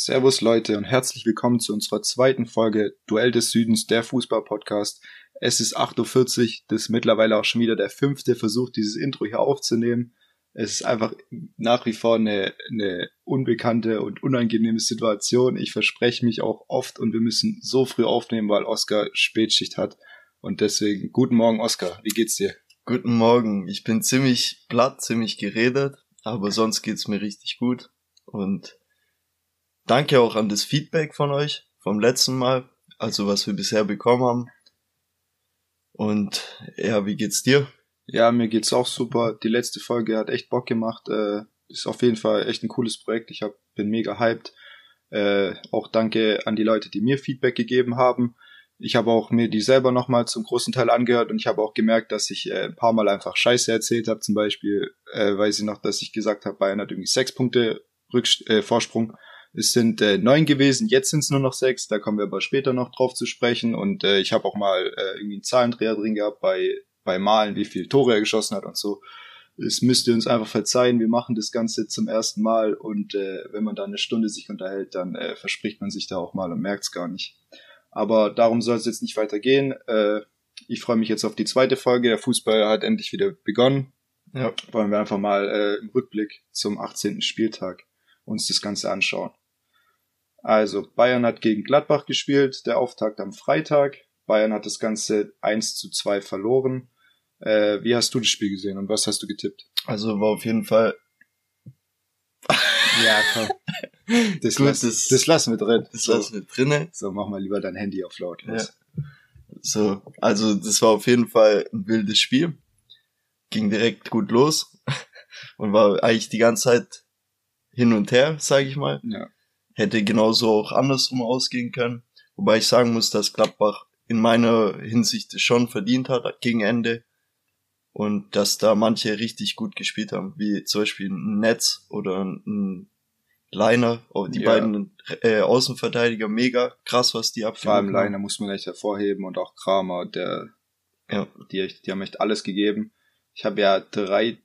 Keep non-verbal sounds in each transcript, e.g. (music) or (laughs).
Servus Leute und herzlich willkommen zu unserer zweiten Folge Duell des Südens, der Fußball-Podcast. Es ist 8.40 Uhr, das ist mittlerweile auch schon wieder der fünfte Versuch, dieses Intro hier aufzunehmen. Es ist einfach nach wie vor eine, eine unbekannte und unangenehme Situation. Ich verspreche mich auch oft und wir müssen so früh aufnehmen, weil Oskar Spätschicht hat. Und deswegen, guten Morgen, Oskar. Wie geht's dir? Guten Morgen. Ich bin ziemlich platt, ziemlich geredet, aber sonst geht's mir richtig gut. Und danke auch an das Feedback von euch vom letzten Mal, also was wir bisher bekommen haben. Und ja, wie geht's dir? Ja, mir geht's auch super. Die letzte Folge hat echt Bock gemacht. Äh, ist auf jeden Fall echt ein cooles Projekt. Ich hab, bin mega hyped. Äh, auch danke an die Leute, die mir Feedback gegeben haben. Ich habe auch mir die selber nochmal zum großen Teil angehört und ich habe auch gemerkt, dass ich äh, ein paar Mal einfach Scheiße erzählt habe. Zum Beispiel äh, weiß ich noch, dass ich gesagt habe, Bayern hat irgendwie sechs Punkte Rückst äh, Vorsprung. Es sind äh, neun gewesen, jetzt sind es nur noch sechs. Da kommen wir aber später noch drauf zu sprechen. Und äh, ich habe auch mal äh, irgendwie einen Zahlendreher drin gehabt bei bei Malen, wie viel Tore er geschossen hat und so. Es müsst ihr uns einfach verzeihen, wir machen das Ganze zum ersten Mal und äh, wenn man da eine Stunde sich unterhält, dann äh, verspricht man sich da auch mal und merkt es gar nicht. Aber darum soll es jetzt nicht weitergehen. Äh, ich freue mich jetzt auf die zweite Folge. Der Fußball hat endlich wieder begonnen. Ja. Wollen wir einfach mal äh, im Rückblick zum 18. Spieltag uns das Ganze anschauen. Also, Bayern hat gegen Gladbach gespielt, der Auftakt am Freitag. Bayern hat das Ganze 1 zu 2 verloren. Äh, wie hast du das Spiel gesehen und was hast du getippt? Also war auf jeden Fall. ja, komm. (laughs) Das, Gut, lass, das, das lassen wir drin. Das so. lassen wir drinnen. So, mach mal lieber dein Handy auf lautlos. Ja. So, also das war auf jeden Fall ein wildes Spiel. Ging direkt gut los und war eigentlich die ganze Zeit hin und her, sage ich mal. Ja. Hätte genauso auch andersrum ausgehen können. Wobei ich sagen muss, dass Gladbach in meiner Hinsicht schon verdient hat gegen Ende und dass da manche richtig gut gespielt haben, wie zum Beispiel ein Netz oder ein Liner, oh, die ja. beiden äh, Außenverteidiger, mega krass, was die abgeben. Vor allem Liner muss man echt hervorheben und auch Kramer, der, ja. die, die haben echt alles gegeben. Ich habe ja drei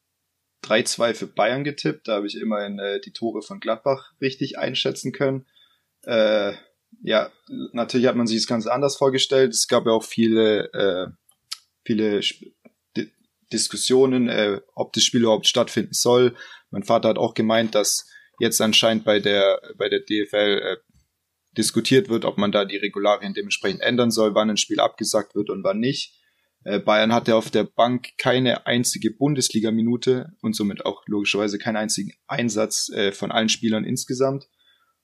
3-2 für Bayern getippt, da habe ich immerhin äh, die Tore von Gladbach richtig einschätzen können. Äh, ja, natürlich hat man sich das Ganze anders vorgestellt. Es gab ja auch viele, äh, viele Diskussionen, äh, ob das Spiel überhaupt stattfinden soll. Mein Vater hat auch gemeint, dass jetzt anscheinend bei der, bei der DFL äh, diskutiert wird, ob man da die Regularien dementsprechend ändern soll, wann ein Spiel abgesagt wird und wann nicht. Äh, Bayern hatte auf der Bank keine einzige Bundesliga-Minute und somit auch logischerweise keinen einzigen Einsatz äh, von allen Spielern insgesamt.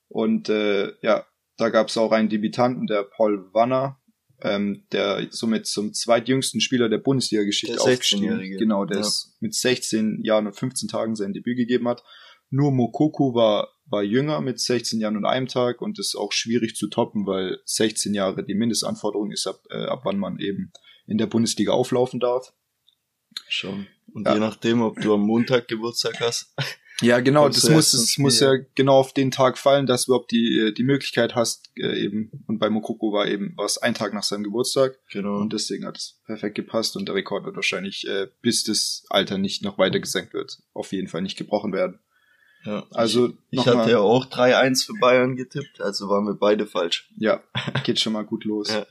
Und äh, ja, da gab es auch einen Debütanten, der Paul Wanner, ähm, der somit zum zweitjüngsten Spieler der Bundesliga-Geschichte aufgestiegen Genau, der ja. ist mit 16 Jahren und 15 Tagen sein Debüt gegeben hat. Nur Mokoku war, war jünger mit 16 Jahren und einem Tag und ist auch schwierig zu toppen, weil 16 Jahre die Mindestanforderung ist, ab, äh, ab wann man eben in der Bundesliga auflaufen darf. Schon. Und ja. je nachdem, ob du am Montag Geburtstag hast. Ja, genau, das muss, das muss ja genau auf den Tag fallen, dass du überhaupt die, äh, die Möglichkeit hast, äh, eben, und bei Mokoko war eben was ein Tag nach seinem Geburtstag. Genau. Und deswegen hat es perfekt gepasst und der Rekord wird wahrscheinlich, äh, bis das Alter nicht noch weiter gesenkt wird, auf jeden Fall nicht gebrochen werden. Ja, also ich, ich hatte ja auch 3-1 für Bayern getippt, also waren wir beide falsch. Ja, geht schon mal gut los. ja.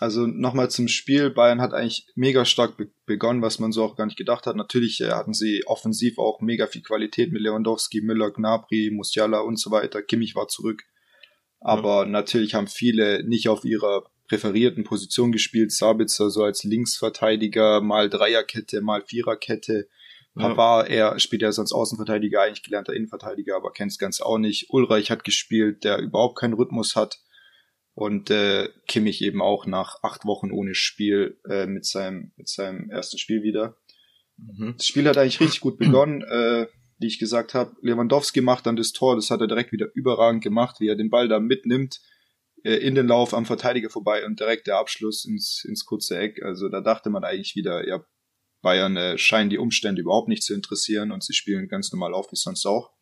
Also nochmal zum Spiel. Bayern hat eigentlich mega stark be begonnen, was man so auch gar nicht gedacht hat. Natürlich äh, hatten sie offensiv auch mega viel Qualität mit Lewandowski, Müller, Gnabry, Musiala und so weiter. Kimmich war zurück. Aber ja. natürlich haben viele nicht auf ihrer präferierten Position gespielt. Sabitzer so als Linksverteidiger, mal Dreierkette, mal Viererkette. Pavard, ja. er spielt ja sonst Außenverteidiger, eigentlich gelernter Innenverteidiger, aber kennt es ganz auch nicht. Ulreich hat gespielt, der überhaupt keinen Rhythmus hat und äh, Kimmich eben auch nach acht Wochen ohne Spiel äh, mit seinem mit seinem ersten Spiel wieder. Mhm. Das Spiel hat eigentlich richtig gut begonnen, (clears throat) äh, wie ich gesagt habe. Lewandowski macht dann das Tor, das hat er direkt wieder überragend gemacht, wie er den Ball da mitnimmt äh, in den Lauf am Verteidiger vorbei und direkt der Abschluss ins ins kurze Eck. Also da dachte man eigentlich wieder, ja Bayern äh, scheinen die Umstände überhaupt nicht zu interessieren und sie spielen ganz normal auf wie sonst auch.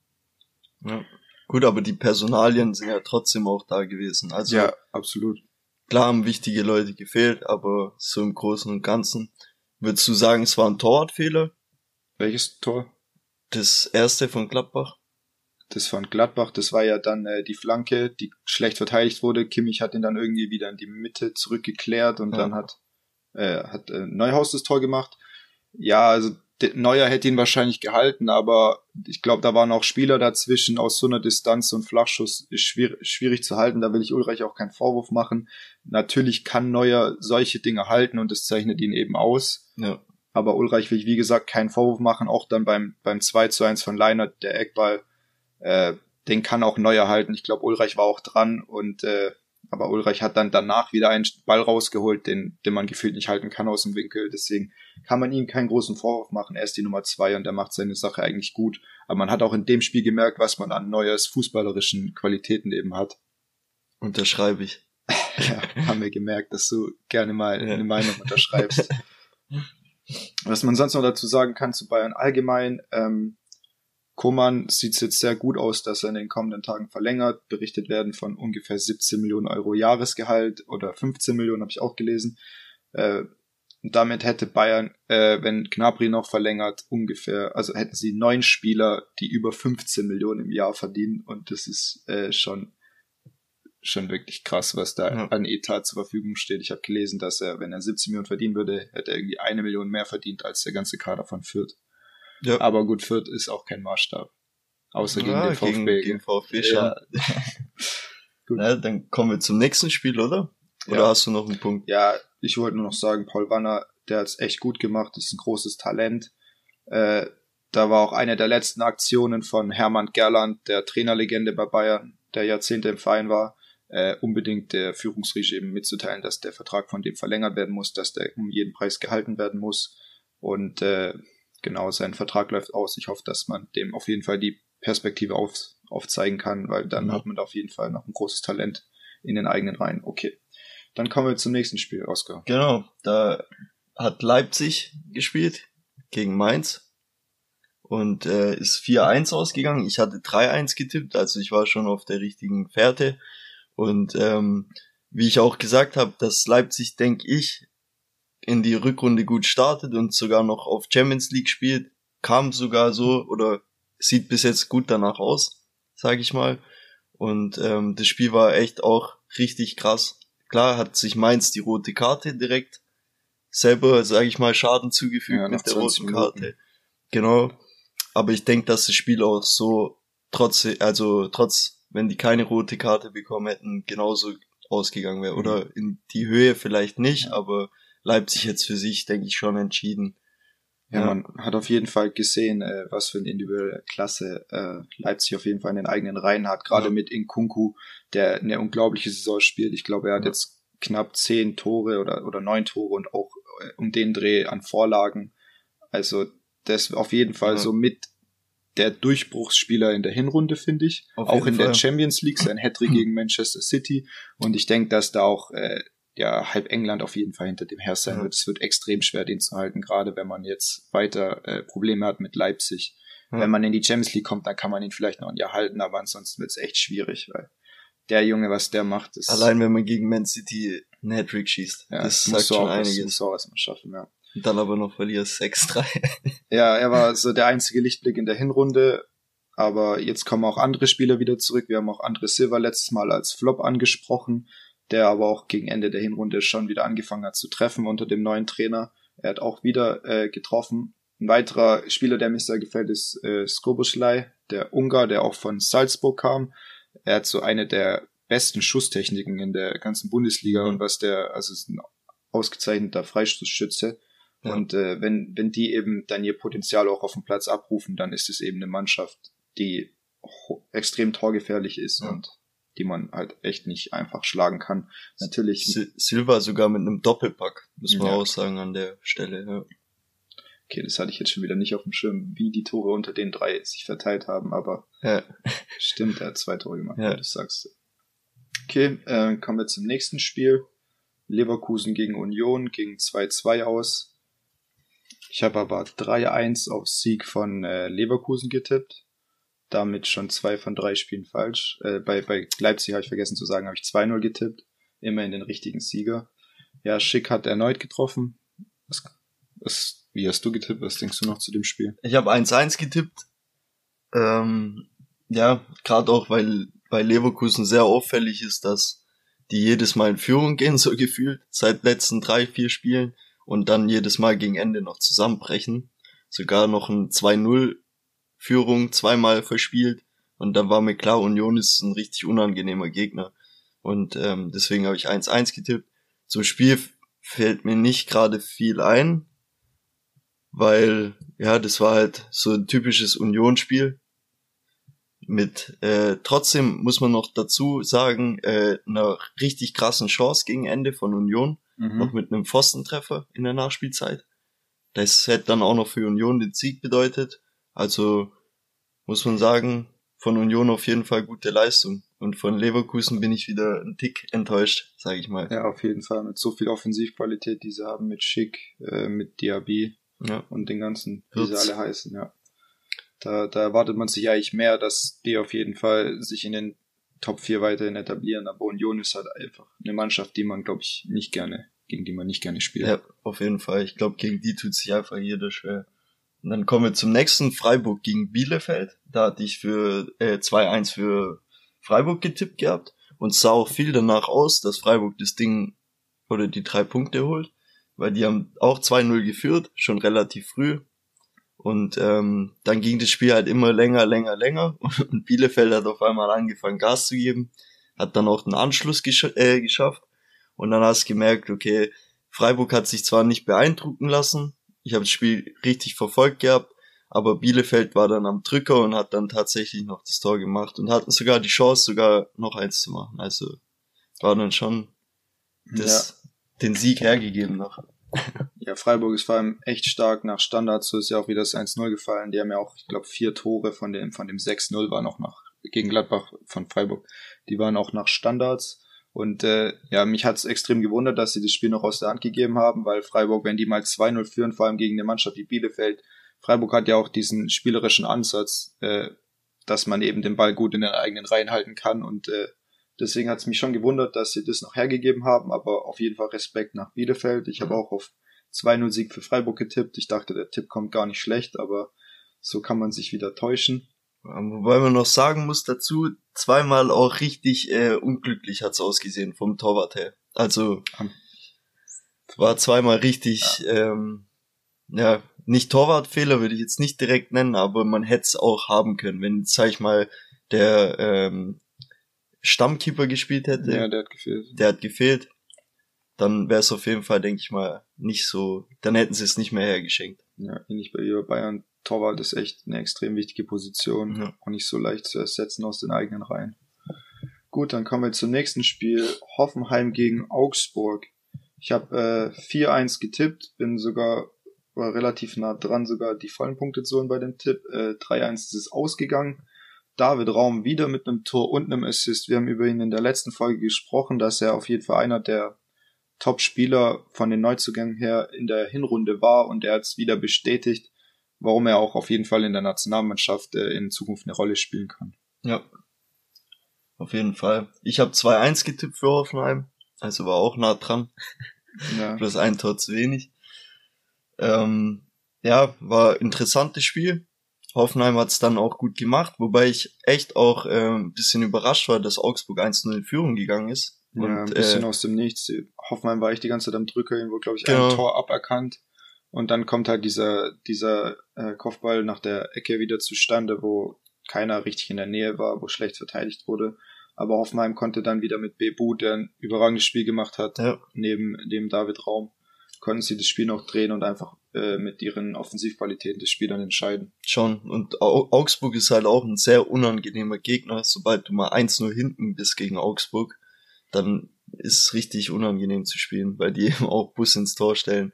Ja. Gut, aber die Personalien sind ja trotzdem auch da gewesen. Also ja, absolut. Klar haben wichtige Leute gefehlt, aber so im Großen und Ganzen würdest du sagen, es war ein Torwartfehler? Welches Tor? Das erste von Gladbach. das von Gladbach, das war ja dann äh, die Flanke, die schlecht verteidigt wurde. Kimmich hat ihn dann irgendwie wieder in die Mitte zurückgeklärt und ja. dann hat, äh, hat äh, Neuhaus das Tor gemacht. Ja, also Neuer hätte ihn wahrscheinlich gehalten, aber ich glaube, da waren auch Spieler dazwischen aus so einer Distanz und Flachschuss ist schwierig, schwierig zu halten. Da will ich Ulreich auch keinen Vorwurf machen. Natürlich kann Neuer solche Dinge halten und das zeichnet ihn eben aus. Ja. Aber Ulreich will ich, wie gesagt, keinen Vorwurf machen. Auch dann beim, beim 2 zu 1 von Leinert, der Eckball, äh, den kann auch Neuer halten. Ich glaube, Ulreich war auch dran und äh, aber Ulreich hat dann danach wieder einen Ball rausgeholt, den, den man gefühlt nicht halten kann aus dem Winkel. Deswegen kann man ihm keinen großen Vorwurf machen. Er ist die Nummer zwei und er macht seine Sache eigentlich gut. Aber man hat auch in dem Spiel gemerkt, was man an Neuers fußballerischen Qualitäten eben hat. Unterschreibe ich. (laughs) ja, haben wir gemerkt, dass du gerne mal ja. eine Meinung unterschreibst. (laughs) was man sonst noch dazu sagen kann zu Bayern allgemein, ähm, Koman sieht es jetzt sehr gut aus, dass er in den kommenden Tagen verlängert. Berichtet werden von ungefähr 17 Millionen Euro Jahresgehalt oder 15 Millionen, habe ich auch gelesen. Äh, damit hätte Bayern, äh, wenn Gnabry noch verlängert, ungefähr, also hätten sie neun Spieler, die über 15 Millionen im Jahr verdienen. Und das ist äh, schon schon wirklich krass, was da ja. an Etat zur Verfügung steht. Ich habe gelesen, dass er, wenn er 17 Millionen verdienen würde, hätte er irgendwie eine Million mehr verdient als der ganze Kader von Fürth. Ja. Aber gut, Fürth ist auch kein Maßstab. Außer gegen ja, den VfB. Gegen, gegen VfB schon. Ja. (laughs) gut. Ja, dann kommen wir zum nächsten Spiel, oder? Oder ja. hast du noch einen Punkt? Ja, ich wollte nur noch sagen, Paul Wanner, der hat's echt gut gemacht, ist ein großes Talent. Äh, da war auch eine der letzten Aktionen von Hermann Gerland, der Trainerlegende bei Bayern, der Jahrzehnte im Verein war, äh, unbedingt der Führungsriege eben mitzuteilen, dass der Vertrag von dem verlängert werden muss, dass der um jeden Preis gehalten werden muss. Und äh, genau, sein Vertrag läuft aus. Ich hoffe, dass man dem auf jeden Fall die Perspektive auf, aufzeigen kann, weil dann mhm. hat man da auf jeden Fall noch ein großes Talent in den eigenen Reihen. Okay. Dann kommen wir zum nächsten Spiel, Oscar. Genau, da hat Leipzig gespielt gegen Mainz und äh, ist 4-1 ausgegangen. Ich hatte 3-1 getippt, also ich war schon auf der richtigen Fährte. Und ähm, wie ich auch gesagt habe, dass Leipzig, denke ich, in die Rückrunde gut startet und sogar noch auf Champions League spielt, kam sogar so oder sieht bis jetzt gut danach aus, sage ich mal. Und ähm, das Spiel war echt auch richtig krass. Klar hat sich Mainz die rote Karte direkt selber, sage ich mal, Schaden zugefügt ja, mit der roten Karte. Genau. Aber ich denke, dass das Spiel auch so trotz, also trotz, wenn die keine rote Karte bekommen hätten, genauso ausgegangen wäre. Mhm. Oder in die Höhe vielleicht nicht, ja. aber Leipzig jetzt für sich, denke ich, schon entschieden. Ja, ja, man hat auf jeden Fall gesehen, äh, was für eine individuelle Klasse äh, Leipzig auf jeden Fall in den eigenen Reihen hat. Gerade ja. mit Inkunku, der eine unglaubliche Saison spielt. Ich glaube, er hat ja. jetzt knapp zehn Tore oder, oder neun Tore und auch äh, um den Dreh an Vorlagen. Also das auf jeden Fall so mit der Durchbruchsspieler in der Hinrunde, finde ich. Auf auch in Fall. der Champions League, sein Hattrick gegen (clears throat) Manchester City. Und ich denke, dass da auch äh, ja halb England auf jeden Fall hinter dem her sein wird. Es wird extrem schwer, den zu halten, gerade wenn man jetzt weiter äh, Probleme hat mit Leipzig. Ja. Wenn man in die Champions League kommt, dann kann man ihn vielleicht noch ein Jahr halten, aber ansonsten wird es echt schwierig, weil der Junge, was der macht, ist. Allein wenn man gegen Man City einen Hattrick schießt, ja, das sagt schon einiges. Muss auch erstmal schaffen, ja. Und dann aber noch verlierst 6-3. (laughs) ja, er war so der einzige Lichtblick in der Hinrunde, aber jetzt kommen auch andere Spieler wieder zurück. Wir haben auch Andre Silva letztes Mal als Flop angesprochen der aber auch gegen Ende der Hinrunde schon wieder angefangen hat zu treffen unter dem neuen Trainer. Er hat auch wieder äh, getroffen. Ein weiterer Spieler, der mir sehr gefällt, ist äh, Skoboschlei, der Ungar, der auch von Salzburg kam. Er hat so eine der besten Schusstechniken in der ganzen Bundesliga und was der, also ist ein ausgezeichneter Freistoßschütze. Ja. Und äh, wenn, wenn die eben dann ihr Potenzial auch auf dem Platz abrufen, dann ist es eben eine Mannschaft, die extrem torgefährlich ist ja. und die man halt echt nicht einfach schlagen kann. Natürlich. Silva sogar mit einem Doppelpack, muss man ja. auch sagen an der Stelle, ja. Okay, das hatte ich jetzt schon wieder nicht auf dem Schirm, wie die Tore unter den drei sich verteilt haben, aber ja. stimmt, er hat zwei Tore gemacht, ja. du sagst. Okay, äh, kommen wir zum nächsten Spiel. Leverkusen gegen Union ging 2-2 aus. Ich habe aber 3-1 auf Sieg von äh, Leverkusen getippt damit schon zwei von drei Spielen falsch. Äh, bei, bei Leipzig habe ich vergessen zu sagen, habe ich 2-0 getippt. Immer in den richtigen Sieger. Ja, Schick hat erneut getroffen. Was, was, wie hast du getippt? Was denkst du noch zu dem Spiel? Ich habe 1-1 getippt. Ähm, Ja, gerade auch, weil bei Leverkusen sehr auffällig ist, dass die jedes Mal in Führung gehen, (laughs) so gefühlt, seit letzten drei, vier Spielen und dann jedes Mal gegen Ende noch zusammenbrechen. Sogar noch ein 2-0 Führung zweimal verspielt und dann war mir klar, Union ist ein richtig unangenehmer Gegner. Und ähm, deswegen habe ich 1-1 getippt. Zum Spiel fällt mir nicht gerade viel ein, weil ja, das war halt so ein typisches Union-Spiel. Mit äh, trotzdem muss man noch dazu sagen, äh, einer richtig krassen Chance gegen Ende von Union, mhm. noch mit einem Pfostentreffer in der Nachspielzeit. Das hätte dann auch noch für Union den Sieg bedeutet. Also muss man sagen, von Union auf jeden Fall gute Leistung. Und von Leverkusen bin ich wieder ein Tick enttäuscht, sage ich mal. Ja, auf jeden Fall. Mit so viel Offensivqualität, die sie haben, mit Schick, äh, mit Diaby ja. und den ganzen, wie sie alle heißen, ja. Da, da erwartet man sich eigentlich mehr, dass die auf jeden Fall sich in den Top 4 weiterhin etablieren. Aber Union ist halt einfach eine Mannschaft, die man, glaube ich, nicht gerne, gegen die man nicht gerne spielt. Ja, auf jeden Fall. Ich glaube, gegen die tut sich einfach jeder schwer. Und dann kommen wir zum nächsten Freiburg gegen Bielefeld. Da hatte ich für äh, 2-1 für Freiburg getippt gehabt und sah auch viel danach aus, dass Freiburg das Ding oder die drei Punkte holt, weil die haben auch 2-0 geführt, schon relativ früh. Und ähm, dann ging das Spiel halt immer länger, länger, länger (laughs) und Bielefeld hat auf einmal angefangen Gas zu geben, hat dann auch den Anschluss gesch äh, geschafft und dann hast du gemerkt, okay, Freiburg hat sich zwar nicht beeindrucken lassen, ich habe das Spiel richtig verfolgt gehabt, aber Bielefeld war dann am Drücker und hat dann tatsächlich noch das Tor gemacht und hatten sogar die Chance, sogar noch eins zu machen. Also war dann schon das, ja. den Sieg hergegeben noch. (laughs) Ja, Freiburg ist vor allem echt stark nach Standards, so ist ja auch wieder das 1-0 gefallen. Die haben ja auch, ich glaube, vier Tore von dem, von dem 6-0 war noch nach, gegen Gladbach von Freiburg. Die waren auch nach Standards. Und äh, ja, mich hat es extrem gewundert, dass sie das Spiel noch aus der Hand gegeben haben, weil Freiburg, wenn die mal 2-0 führen, vor allem gegen eine Mannschaft wie Bielefeld, Freiburg hat ja auch diesen spielerischen Ansatz, äh, dass man eben den Ball gut in den eigenen Reihen halten kann. Und äh, deswegen hat es mich schon gewundert, dass sie das noch hergegeben haben, aber auf jeden Fall Respekt nach Bielefeld. Ich habe mhm. auch auf 2-0 Sieg für Freiburg getippt. Ich dachte, der Tipp kommt gar nicht schlecht, aber so kann man sich wieder täuschen. Wobei man noch sagen muss dazu, zweimal auch richtig äh, unglücklich hat's ausgesehen vom Torwart her. Also war zweimal richtig, ja, ähm, ja nicht Torwartfehler würde ich jetzt nicht direkt nennen, aber man hätte es auch haben können, wenn, sag ich mal, der ähm, Stammkeeper gespielt hätte. Ja, der hat gefehlt. Der hat gefehlt. Dann wäre es auf jeden Fall, denke ich mal, nicht so, dann hätten sie es nicht mehr hergeschenkt. Ja, ähnlich bei Bayern Torwart ist echt eine extrem wichtige Position ja. und nicht so leicht zu ersetzen aus den eigenen Reihen. Gut, dann kommen wir zum nächsten Spiel. Hoffenheim gegen Augsburg. Ich habe äh, 4-1 getippt, bin sogar war relativ nah dran, sogar die vollen Punkte zu holen bei dem Tipp. Äh, 3-1 ist es ausgegangen. David Raum wieder mit einem Tor und einem Assist. Wir haben über ihn in der letzten Folge gesprochen, dass er auf jeden Fall einer der Top-Spieler von den Neuzugängen her in der Hinrunde war und er hat es wieder bestätigt warum er auch auf jeden Fall in der Nationalmannschaft äh, in Zukunft eine Rolle spielen kann. Ja. Auf jeden Fall. Ich habe 2-1 getippt für Hoffenheim, also war auch nah dran. Ja. (laughs) Bloß ein Tor zu wenig. Ähm, ja, war interessantes Spiel. Hoffenheim hat es dann auch gut gemacht, wobei ich echt auch äh, ein bisschen überrascht war, dass Augsburg 1-0 in Führung gegangen ist. Und, ja, ein bisschen äh, aus dem Nichts. Hoffenheim war ich die ganze Zeit am Drücker, irgendwo, glaube ich, genau. ein Tor aberkannt. Und dann kommt halt dieser, dieser äh, Kopfball nach der Ecke wieder zustande, wo keiner richtig in der Nähe war, wo schlecht verteidigt wurde. Aber Hoffenheim konnte dann wieder mit Bebu, der ein überragendes Spiel gemacht hat, ja. neben dem David Raum, konnten sie das Spiel noch drehen und einfach äh, mit ihren Offensivqualitäten das Spiel dann entscheiden. Schon. Und Augsburg ist halt auch ein sehr unangenehmer Gegner. Sobald du mal 1-0 hinten bist gegen Augsburg, dann ist richtig unangenehm zu spielen, weil die (laughs) eben auch Bus ins Tor stellen.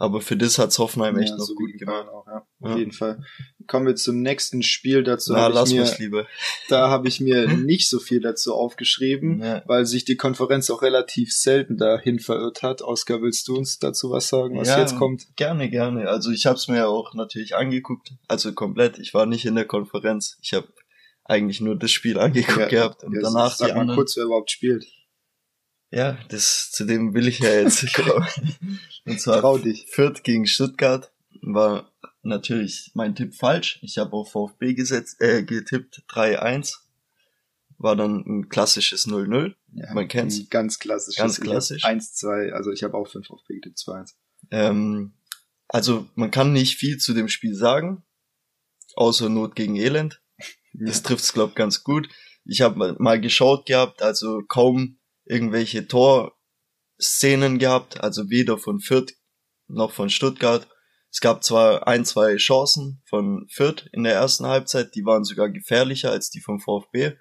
Aber für das hat's Hoffenheim echt ja, noch so gut gemacht. Auch, ja. Auf ja. jeden Fall. Kommen wir zum nächsten Spiel dazu. Na, lass mir, lieber. Da habe ich mir (laughs) nicht so viel dazu aufgeschrieben, ja. weil sich die Konferenz auch relativ selten dahin verirrt hat. Oskar, willst du uns dazu was sagen, was jetzt kommt? Gerne, gerne. Also ich habe es mir auch natürlich angeguckt, also komplett. Ich war nicht in der Konferenz. Ich habe eigentlich nur das Spiel (laughs) angeguckt gehabt und danach sag die mal anderen. kurz, wer überhaupt spielt. Ja, das, zu dem will ich ja jetzt (laughs) kommen. Und zwar Trau dich. Fürth gegen Stuttgart war natürlich mein Tipp falsch. Ich habe auf VfB gesetzt, äh, getippt 3-1. War dann ein klassisches 0-0. Ja, Man kennt's. Ganz klassisch. Ganz klassisch. 1-2, also ich habe auch 5 VfB getippt, 2-1. Ähm, also man kann nicht viel zu dem Spiel sagen, außer Not gegen Elend. Das ja. trifft's glaub ganz gut. Ich habe mal geschaut gehabt, also kaum irgendwelche Torszenen gehabt, also weder von Fürth noch von Stuttgart. Es gab zwar ein, zwei Chancen von Fürth in der ersten Halbzeit, die waren sogar gefährlicher als die vom VfB.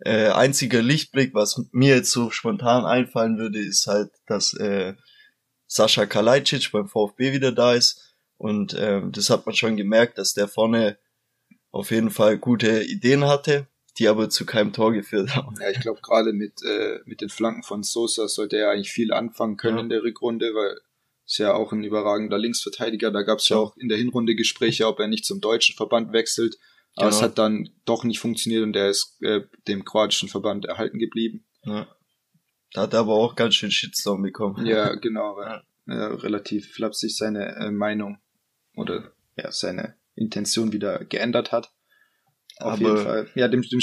Äh, einziger Lichtblick, was mir jetzt so spontan einfallen würde, ist halt, dass äh, Sascha Kalajdzic beim VfB wieder da ist. Und äh, das hat man schon gemerkt, dass der vorne auf jeden Fall gute Ideen hatte, die aber zu keinem Tor geführt haben. Ja, ich glaube gerade mit, äh, mit den Flanken von Sosa sollte er eigentlich viel anfangen können ja. in der Rückrunde, weil ist ja auch ein überragender Linksverteidiger. Da gab es ja. ja auch in der Hinrunde Gespräche, ob er nicht zum deutschen Verband wechselt. Aber genau. es hat dann doch nicht funktioniert und er ist äh, dem kroatischen Verband erhalten geblieben. Ja. Da hat er aber auch ganz schön Shitstorm bekommen. Ja, genau. Ja. Ja, relativ flapsig seine äh, Meinung oder ja, seine Intention wieder geändert hat. Auf aber jeden Fall. Ja, dem, dem,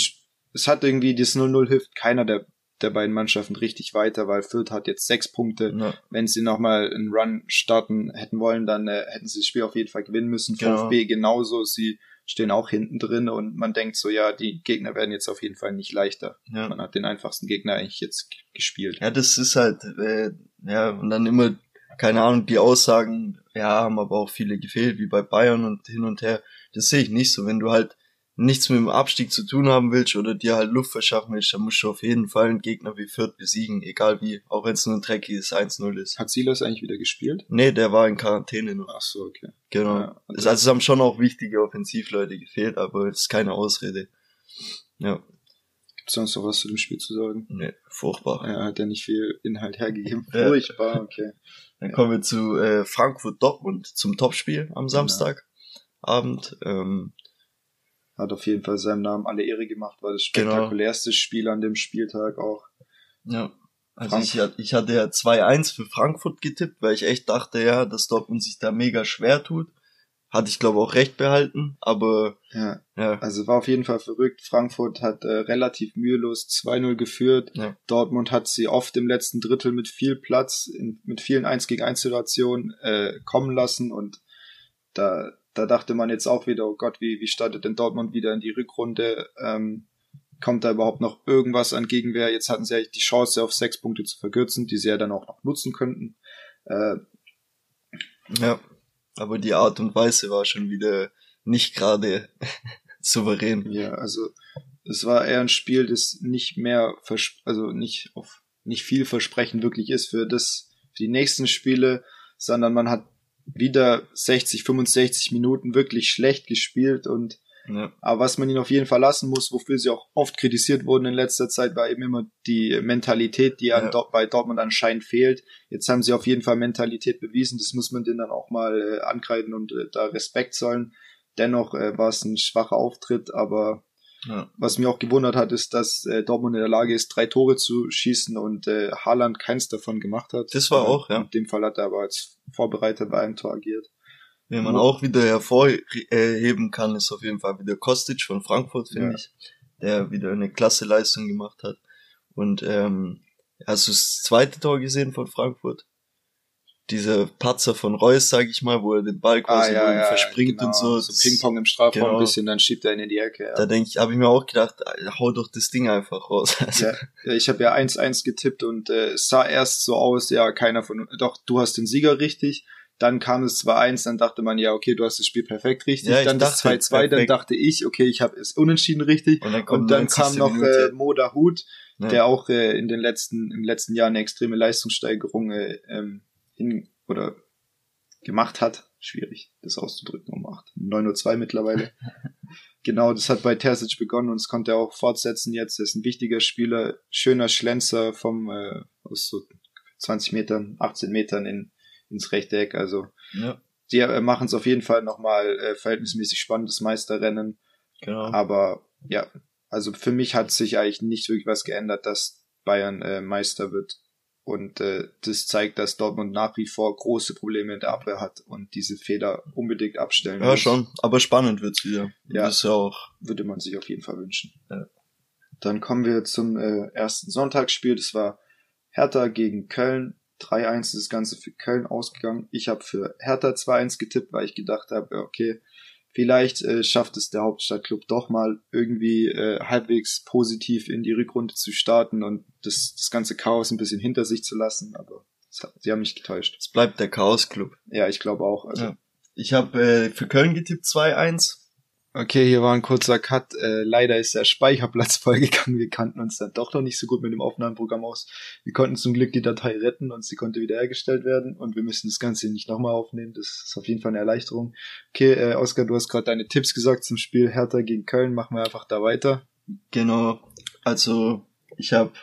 es hat irgendwie, das 0-0 hilft keiner der der beiden Mannschaften richtig weiter, weil Fürth hat jetzt sechs Punkte. Ja. Wenn sie nochmal einen Run starten hätten wollen, dann äh, hätten sie das Spiel auf jeden Fall gewinnen müssen. Genau. VfB genauso, sie stehen auch hinten drin und man denkt so, ja, die Gegner werden jetzt auf jeden Fall nicht leichter. Ja. Man hat den einfachsten Gegner eigentlich jetzt gespielt. Ja, das ist halt, äh, ja, und dann immer, keine Ahnung, die Aussagen, ja, haben aber auch viele gefehlt, wie bei Bayern und hin und her. Das sehe ich nicht so. Wenn du halt nichts mit dem Abstieg zu tun haben willst oder dir halt Luft verschaffen willst, dann musst du auf jeden Fall einen Gegner wie Fürth besiegen, egal wie, auch wenn es nur ein dreckiges 1-0 ist. Hat Silas eigentlich wieder gespielt? Nee, der war in Quarantäne noch. Ach so, okay. Genau. Ja, also, es haben schon auch wichtige Offensivleute gefehlt, aber es ist keine Ausrede. Ja. Gibt's sonst noch was zu dem Spiel zu sagen? Nee, furchtbar. Er hat ja nicht viel Inhalt hergegeben. (laughs) Furchtbar, okay. Dann kommen wir zu äh, Frankfurt Dortmund zum Topspiel am Samstagabend. Ähm, hat auf jeden Fall seinem Namen alle Ehre gemacht, war das genau. spektakulärste genau. Spiel an dem Spieltag auch. Ja. Also ich, ich hatte ja 2-1 für Frankfurt getippt, weil ich echt dachte, ja, dass Dortmund sich da mega schwer tut. Hatte ich glaube auch recht behalten, aber ja, ja. Also war auf jeden Fall verrückt. Frankfurt hat äh, relativ mühelos 2-0 geführt. Ja. Dortmund hat sie oft im letzten Drittel mit viel Platz, in, mit vielen 1 gegen 1 Situationen äh, kommen lassen und da da dachte man jetzt auch wieder, oh Gott, wie, wie startet denn Dortmund wieder in die Rückrunde? Ähm, kommt da überhaupt noch irgendwas an Gegenwehr? Jetzt hatten sie eigentlich die Chance, auf sechs Punkte zu verkürzen, die sie ja dann auch noch nutzen könnten. Äh, ja, aber die Art und Weise war schon wieder nicht gerade (laughs) souverän. Ja, also es war eher ein Spiel, das nicht mehr, also nicht auf nicht viel Versprechen wirklich ist für das, für die nächsten Spiele, sondern man hat wieder 60, 65 Minuten wirklich schlecht gespielt und ja. aber was man ihnen auf jeden Fall lassen muss, wofür sie auch oft kritisiert wurden in letzter Zeit, war eben immer die Mentalität, die ja. an, bei Dortmund anscheinend fehlt. Jetzt haben sie auf jeden Fall Mentalität bewiesen, das muss man denen dann auch mal äh, ankreiden und äh, da Respekt zollen. Dennoch äh, war es ein schwacher Auftritt, aber ja. Was mich auch gewundert hat, ist, dass äh, Dortmund in der Lage ist, drei Tore zu schießen und äh, Haaland keins davon gemacht hat. Das war auch, ja. In dem Fall hat er aber als Vorbereiter bei einem Tor agiert. Wen man auch wieder hervorheben kann, ist auf jeden Fall wieder Kostic von Frankfurt, finde ja. ich, der wieder eine klasse Leistung gemacht hat. Und ähm, hast du das zweite Tor gesehen von Frankfurt? Dieser Patzer von Reus, sag ich mal, wo er den Ball quasi ah, ja, ja, verspringt genau. und so. So Ping-Pong im Strafraum genau. ein bisschen, dann schiebt er ihn in die Ecke. Ja. Da denke ich, habe ich mir auch gedacht, hau doch das Ding einfach raus. (laughs) ja, ja, ich habe ja 1-1 getippt und äh, es sah erst so aus, ja, keiner von doch, du hast den Sieger richtig. Dann kam es 2-1, dann dachte man, ja, okay, du hast das Spiel perfekt richtig. Ja, dann das 2-2, dann dachte ich, okay, ich habe es unentschieden richtig. Und dann, und dann kam noch äh, Moda Hut, der auch äh, in den letzten, im letzten Jahr eine extreme Leistungssteigerung äh, ähm, hin oder gemacht hat. Schwierig, das auszudrücken um 8. 9.02 Uhr mittlerweile. (laughs) genau, das hat bei Terzic begonnen und es konnte er auch fortsetzen jetzt. Er ist ein wichtiger Spieler, schöner Schlenzer vom äh, aus so 20 Metern, 18 Metern in, ins rechte Eck. Also ja. die äh, machen es auf jeden Fall nochmal äh, verhältnismäßig spannendes Meisterrennen. Genau. Aber ja, also für mich hat sich eigentlich nicht wirklich was geändert, dass Bayern äh, Meister wird. Und äh, das zeigt, dass Dortmund nach wie vor große Probleme in der Abwehr hat und diese Fehler unbedingt abstellen Ja, muss. schon. Aber spannend wird's wieder. Ja, ist ja auch. Würde man sich auf jeden Fall wünschen. Ja. Dann kommen wir zum äh, ersten Sonntagsspiel. Das war Hertha gegen Köln. 3-1 ist das Ganze für Köln ausgegangen. Ich habe für Hertha 2-1 getippt, weil ich gedacht habe, okay, vielleicht äh, schafft es der Hauptstadtclub doch mal irgendwie äh, halbwegs positiv in die Rückrunde zu starten und das, das ganze Chaos ein bisschen hinter sich zu lassen, aber hat, sie haben mich getäuscht. Es bleibt der Chaos-Club. Ja, ich glaube auch. Also. Ja. Ich habe äh, für Köln getippt 2-1. Okay, hier war ein kurzer Cut. Äh, leider ist der Speicherplatz (laughs) vollgegangen. Wir kannten uns dann doch noch nicht so gut mit dem Aufnahmeprogramm aus. Wir konnten zum Glück die Datei retten und sie konnte wiederhergestellt werden. Und wir müssen das Ganze nicht nochmal aufnehmen. Das ist auf jeden Fall eine Erleichterung. Okay, äh, Oskar, du hast gerade deine Tipps gesagt zum Spiel Hertha gegen Köln. Machen wir einfach da weiter. Genau. Also, ich habe,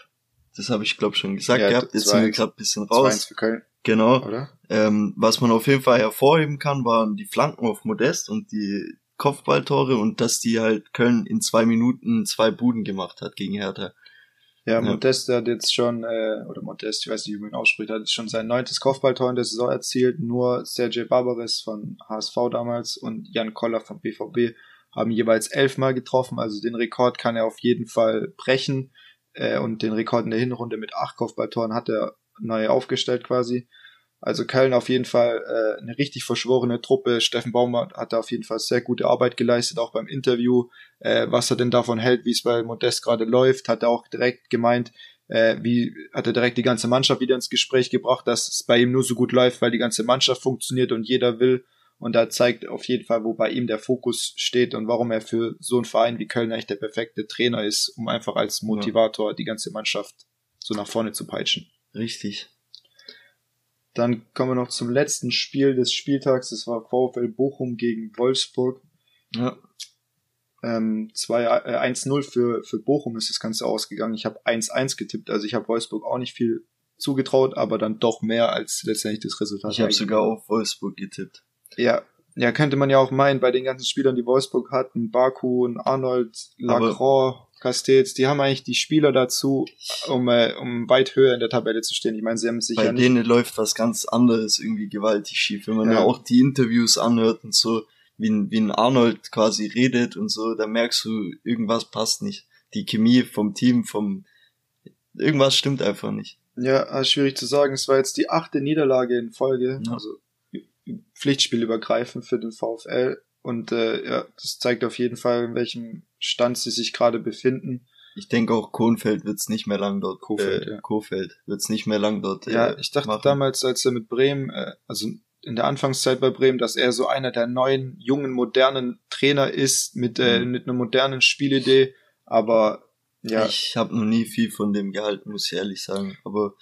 das habe ich glaube schon gesagt ja, gehabt. Jetzt sind wir gerade ein bisschen raus. für Köln. Genau. Oder? Ähm, was man auf jeden Fall hervorheben kann, waren die Flanken auf Modest und die Kopfballtore und dass die halt Köln in zwei Minuten zwei Buden gemacht hat gegen Hertha. Ja, Modest hat jetzt schon, äh, oder Modest, ich weiß nicht, wie man ihn ausspricht, hat jetzt schon sein neuntes Kopfballtor in der Saison erzielt. Nur Sergej Barbares von HSV damals und Jan Koller von BVB haben jeweils elfmal getroffen. Also den Rekord kann er auf jeden Fall brechen. Äh, und den Rekord in der Hinrunde mit acht Kopfballtoren hat er neu aufgestellt quasi. Also Köln auf jeden Fall äh, eine richtig verschworene Truppe. Steffen Baumer hat da auf jeden Fall sehr gute Arbeit geleistet, auch beim Interview. Äh, was er denn davon hält, wie es bei Modest gerade läuft, hat er auch direkt gemeint, äh, wie hat er direkt die ganze Mannschaft wieder ins Gespräch gebracht, dass es bei ihm nur so gut läuft, weil die ganze Mannschaft funktioniert und jeder will. Und da zeigt auf jeden Fall, wo bei ihm der Fokus steht und warum er für so einen Verein wie Köln eigentlich der perfekte Trainer ist, um einfach als Motivator ja. die ganze Mannschaft so nach vorne zu peitschen. Richtig. Dann kommen wir noch zum letzten Spiel des Spieltags. Das war VfL Bochum gegen Wolfsburg. Ja. Ähm, 1-0 äh, für, für Bochum ist das Ganze ausgegangen. Ich habe 1-1 getippt, also ich habe Wolfsburg auch nicht viel zugetraut, aber dann doch mehr als letztendlich das Resultat. Ich habe sogar auf Wolfsburg getippt. Ja, ja, könnte man ja auch meinen, bei den ganzen Spielern, die Wolfsburg hatten, Baku und Arnold, Lacroix, Castells, die haben eigentlich die Spieler dazu, um, äh, um weit höher in der Tabelle zu stehen. Ich meine, sie haben sich Bei denen nicht läuft was ganz anderes irgendwie gewaltig schief. Wenn man ja, ja auch die Interviews anhört und so, wie, wie ein Arnold quasi redet und so, da merkst du, irgendwas passt nicht. Die Chemie vom Team, vom, irgendwas stimmt einfach nicht. Ja, schwierig zu sagen. Es war jetzt die achte Niederlage in Folge, ja. also Pflichtspielübergreifend für den VfL. Und äh, ja, das zeigt auf jeden Fall, in welchem Stand sie sich gerade befinden. Ich denke auch Kohnfeld wird's nicht mehr lang dort. Kofeld, äh, ja. Kofeld wird's nicht mehr lang dort. Ja, äh, ich dachte machen. damals, als er mit Bremen, äh, also in der Anfangszeit bei Bremen, dass er so einer der neuen, jungen, modernen Trainer ist mit, äh, mhm. mit einer modernen Spielidee. Aber ja. Ich habe noch nie viel von dem gehalten, muss ich ehrlich sagen. Aber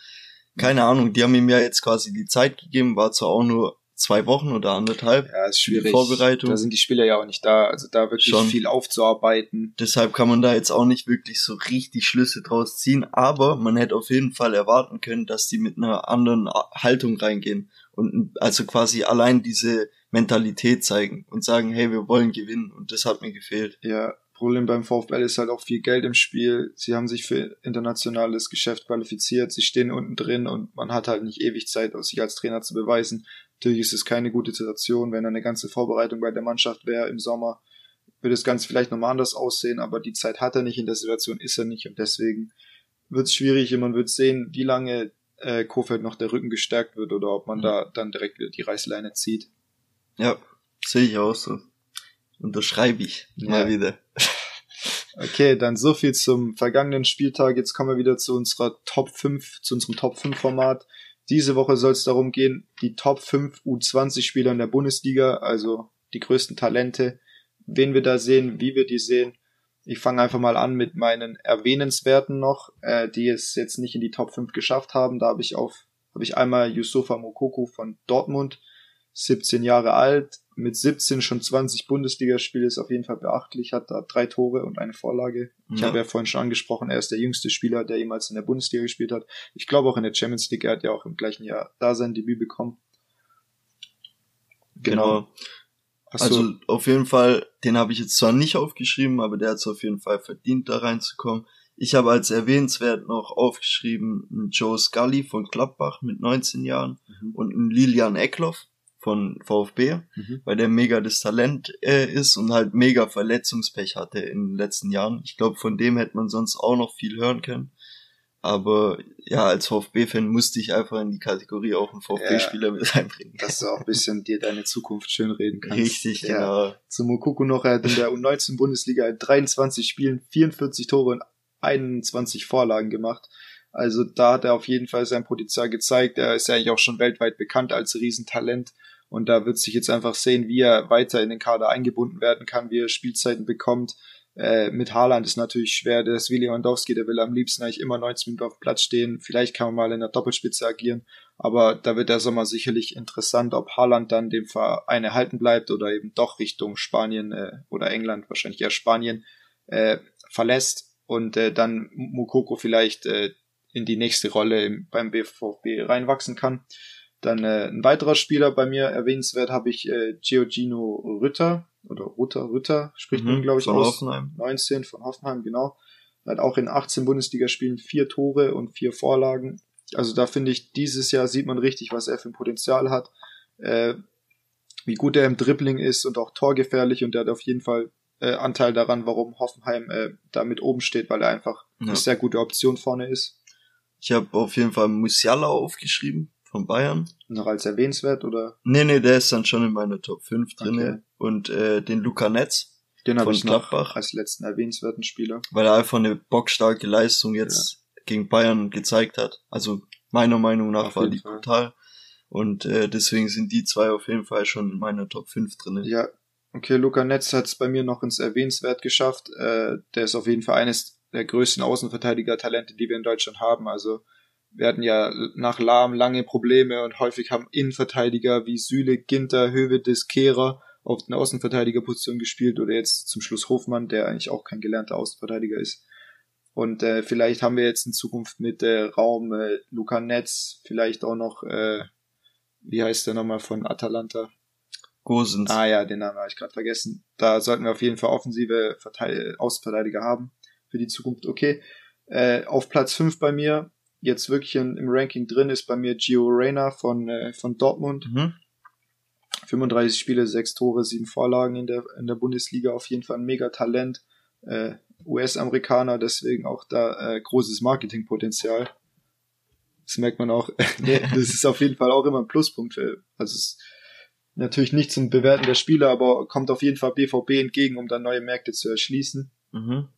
keine Ahnung, die haben ihm ja jetzt quasi die Zeit gegeben, war zwar auch nur zwei Wochen oder anderthalb. Ja, ist schwierig. Vorbereitung. Da sind die Spieler ja auch nicht da, also da wirklich Schon. viel aufzuarbeiten. Deshalb kann man da jetzt auch nicht wirklich so richtig Schlüsse draus ziehen, aber man hätte auf jeden Fall erwarten können, dass die mit einer anderen Haltung reingehen und also quasi allein diese Mentalität zeigen und sagen, hey, wir wollen gewinnen und das hat mir gefehlt. Ja, Problem beim VfL ist halt auch viel Geld im Spiel. Sie haben sich für internationales Geschäft qualifiziert, sie stehen unten drin und man hat halt nicht ewig Zeit, sich als Trainer zu beweisen. Natürlich ist es keine gute Situation, wenn eine ganze Vorbereitung bei der Mannschaft wäre im Sommer, würde das Ganze vielleicht nochmal anders aussehen, aber die Zeit hat er nicht, in der Situation ist er nicht und deswegen wird es schwierig und man wird sehen, wie lange äh, Kofeld noch der Rücken gestärkt wird oder ob man mhm. da dann direkt wieder die Reißleine zieht. Ja, sehe ich auch so. Unterschreibe ich ja. mal wieder. (laughs) Okay, dann so viel zum vergangenen Spieltag. Jetzt kommen wir wieder zu unserer Top 5, zu unserem Top 5 Format. Diese Woche soll es darum gehen, die Top 5 U20-Spieler in der Bundesliga, also die größten Talente, wen wir da sehen, wie wir die sehen. Ich fange einfach mal an mit meinen erwähnenswerten noch, äh, die es jetzt nicht in die Top 5 geschafft haben. Da habe ich auf, habe ich einmal Yusufa Mokoko von Dortmund, 17 Jahre alt, mit 17 schon 20 Bundesligaspiele ist auf jeden Fall beachtlich, hat da drei Tore und eine Vorlage. Ich ja. habe ja vorhin schon angesprochen, er ist der jüngste Spieler, der jemals in der Bundesliga gespielt hat. Ich glaube auch in der Champions League, er hat ja auch im gleichen Jahr da sein Debüt bekommen. Genau. genau. Also auf jeden Fall, den habe ich jetzt zwar nicht aufgeschrieben, aber der hat es auf jeden Fall verdient, da reinzukommen. Ich habe als erwähnenswert noch aufgeschrieben Joe Scully von Klappbach mit 19 Jahren mhm. und einen Lilian Eckloff von VfB, mhm. weil der mega das Talent äh, ist und halt mega Verletzungspech hatte in den letzten Jahren. Ich glaube, von dem hätte man sonst auch noch viel hören können. Aber ja, als VfB-Fan musste ich einfach in die Kategorie auch einen VfB-Spieler ja, mit einbringen. Dass du auch ein bisschen dir deine Zukunft schönreden kannst. Richtig, ja. genau. Zum Mokuku noch, er hat in der U19-Bundesliga in 23 Spielen 44 Tore und 21 Vorlagen gemacht. Also da hat er auf jeden Fall sein Potenzial gezeigt. Er ist ja eigentlich auch schon weltweit bekannt als Riesentalent. Und da wird sich jetzt einfach sehen, wie er weiter in den Kader eingebunden werden kann, wie er Spielzeiten bekommt. Äh, mit Haaland ist natürlich schwer. Der ist wie Lewandowski, der will am liebsten eigentlich immer 90 Minuten auf Platz stehen. Vielleicht kann man mal in der Doppelspitze agieren. Aber da wird der Sommer sicherlich interessant, ob Haaland dann dem Verein erhalten bleibt oder eben doch Richtung Spanien äh, oder England, wahrscheinlich eher Spanien, äh, verlässt und äh, dann Mukoko vielleicht äh, in die nächste Rolle im, beim BVB reinwachsen kann. Dann äh, ein weiterer Spieler bei mir erwähnenswert habe ich äh, Giorgino Rütter oder Rutter Rütter spricht mhm, man glaube ich aus Hoffenheim. 19 von Hoffenheim genau. Er hat auch in 18 Bundesligaspielen vier Tore und vier Vorlagen. Also da finde ich dieses Jahr sieht man richtig, was er für ein Potenzial hat, äh, wie gut er im Dribbling ist und auch torgefährlich und er hat auf jeden Fall äh, Anteil daran, warum Hoffenheim äh, da mit oben steht, weil er einfach ja. eine sehr gute Option vorne ist. Ich habe auf jeden Fall Musiala aufgeschrieben von Bayern. Noch als erwähnenswert, oder? Nee, nee, der ist dann schon in meiner Top 5 drinne. Okay. Und äh, den Luca Netz. Den habe ich Gladbach. als letzten erwähnenswerten Spieler. Weil er einfach eine bockstarke Leistung jetzt ja. gegen Bayern gezeigt hat. Also meiner Meinung nach auf war die Fall. brutal. Und äh, deswegen sind die zwei auf jeden Fall schon in meiner Top 5 drinne. Ja, okay, Luca Netz hat es bei mir noch ins Erwähnenswert geschafft. Äh, der ist auf jeden Fall eines der größten Außenverteidiger-Talente, die wir in Deutschland haben. Also wir hatten ja nach Lahm lange Probleme und häufig haben Innenverteidiger wie Süle, Ginter, Hövedes, Kehrer auf den Außenverteidigerposition gespielt oder jetzt zum Schluss Hofmann, der eigentlich auch kein gelernter Außenverteidiger ist. Und äh, vielleicht haben wir jetzt in Zukunft mit äh, Raum äh, Luca Netz, vielleicht auch noch, äh, wie heißt der nochmal von Atalanta? Gosens. Ah ja, den Namen habe ich gerade vergessen. Da sollten wir auf jeden Fall offensive Verteid Außenverteidiger haben für die Zukunft. Okay. Äh, auf Platz 5 bei mir jetzt wirklich in, im Ranking drin ist bei mir Gio Reyna von, äh, von Dortmund. Mhm. 35 Spiele, 6 Tore, 7 Vorlagen in der, in der Bundesliga. Auf jeden Fall ein Mega-Talent. Äh, US-Amerikaner, deswegen auch da äh, großes Marketingpotenzial. Das merkt man auch. (laughs) (laughs) das ist auf jeden Fall auch immer ein Pluspunkt. Für, also es ist natürlich nicht zum Bewerten der Spieler, aber kommt auf jeden Fall BVB entgegen, um dann neue Märkte zu erschließen. Mhm.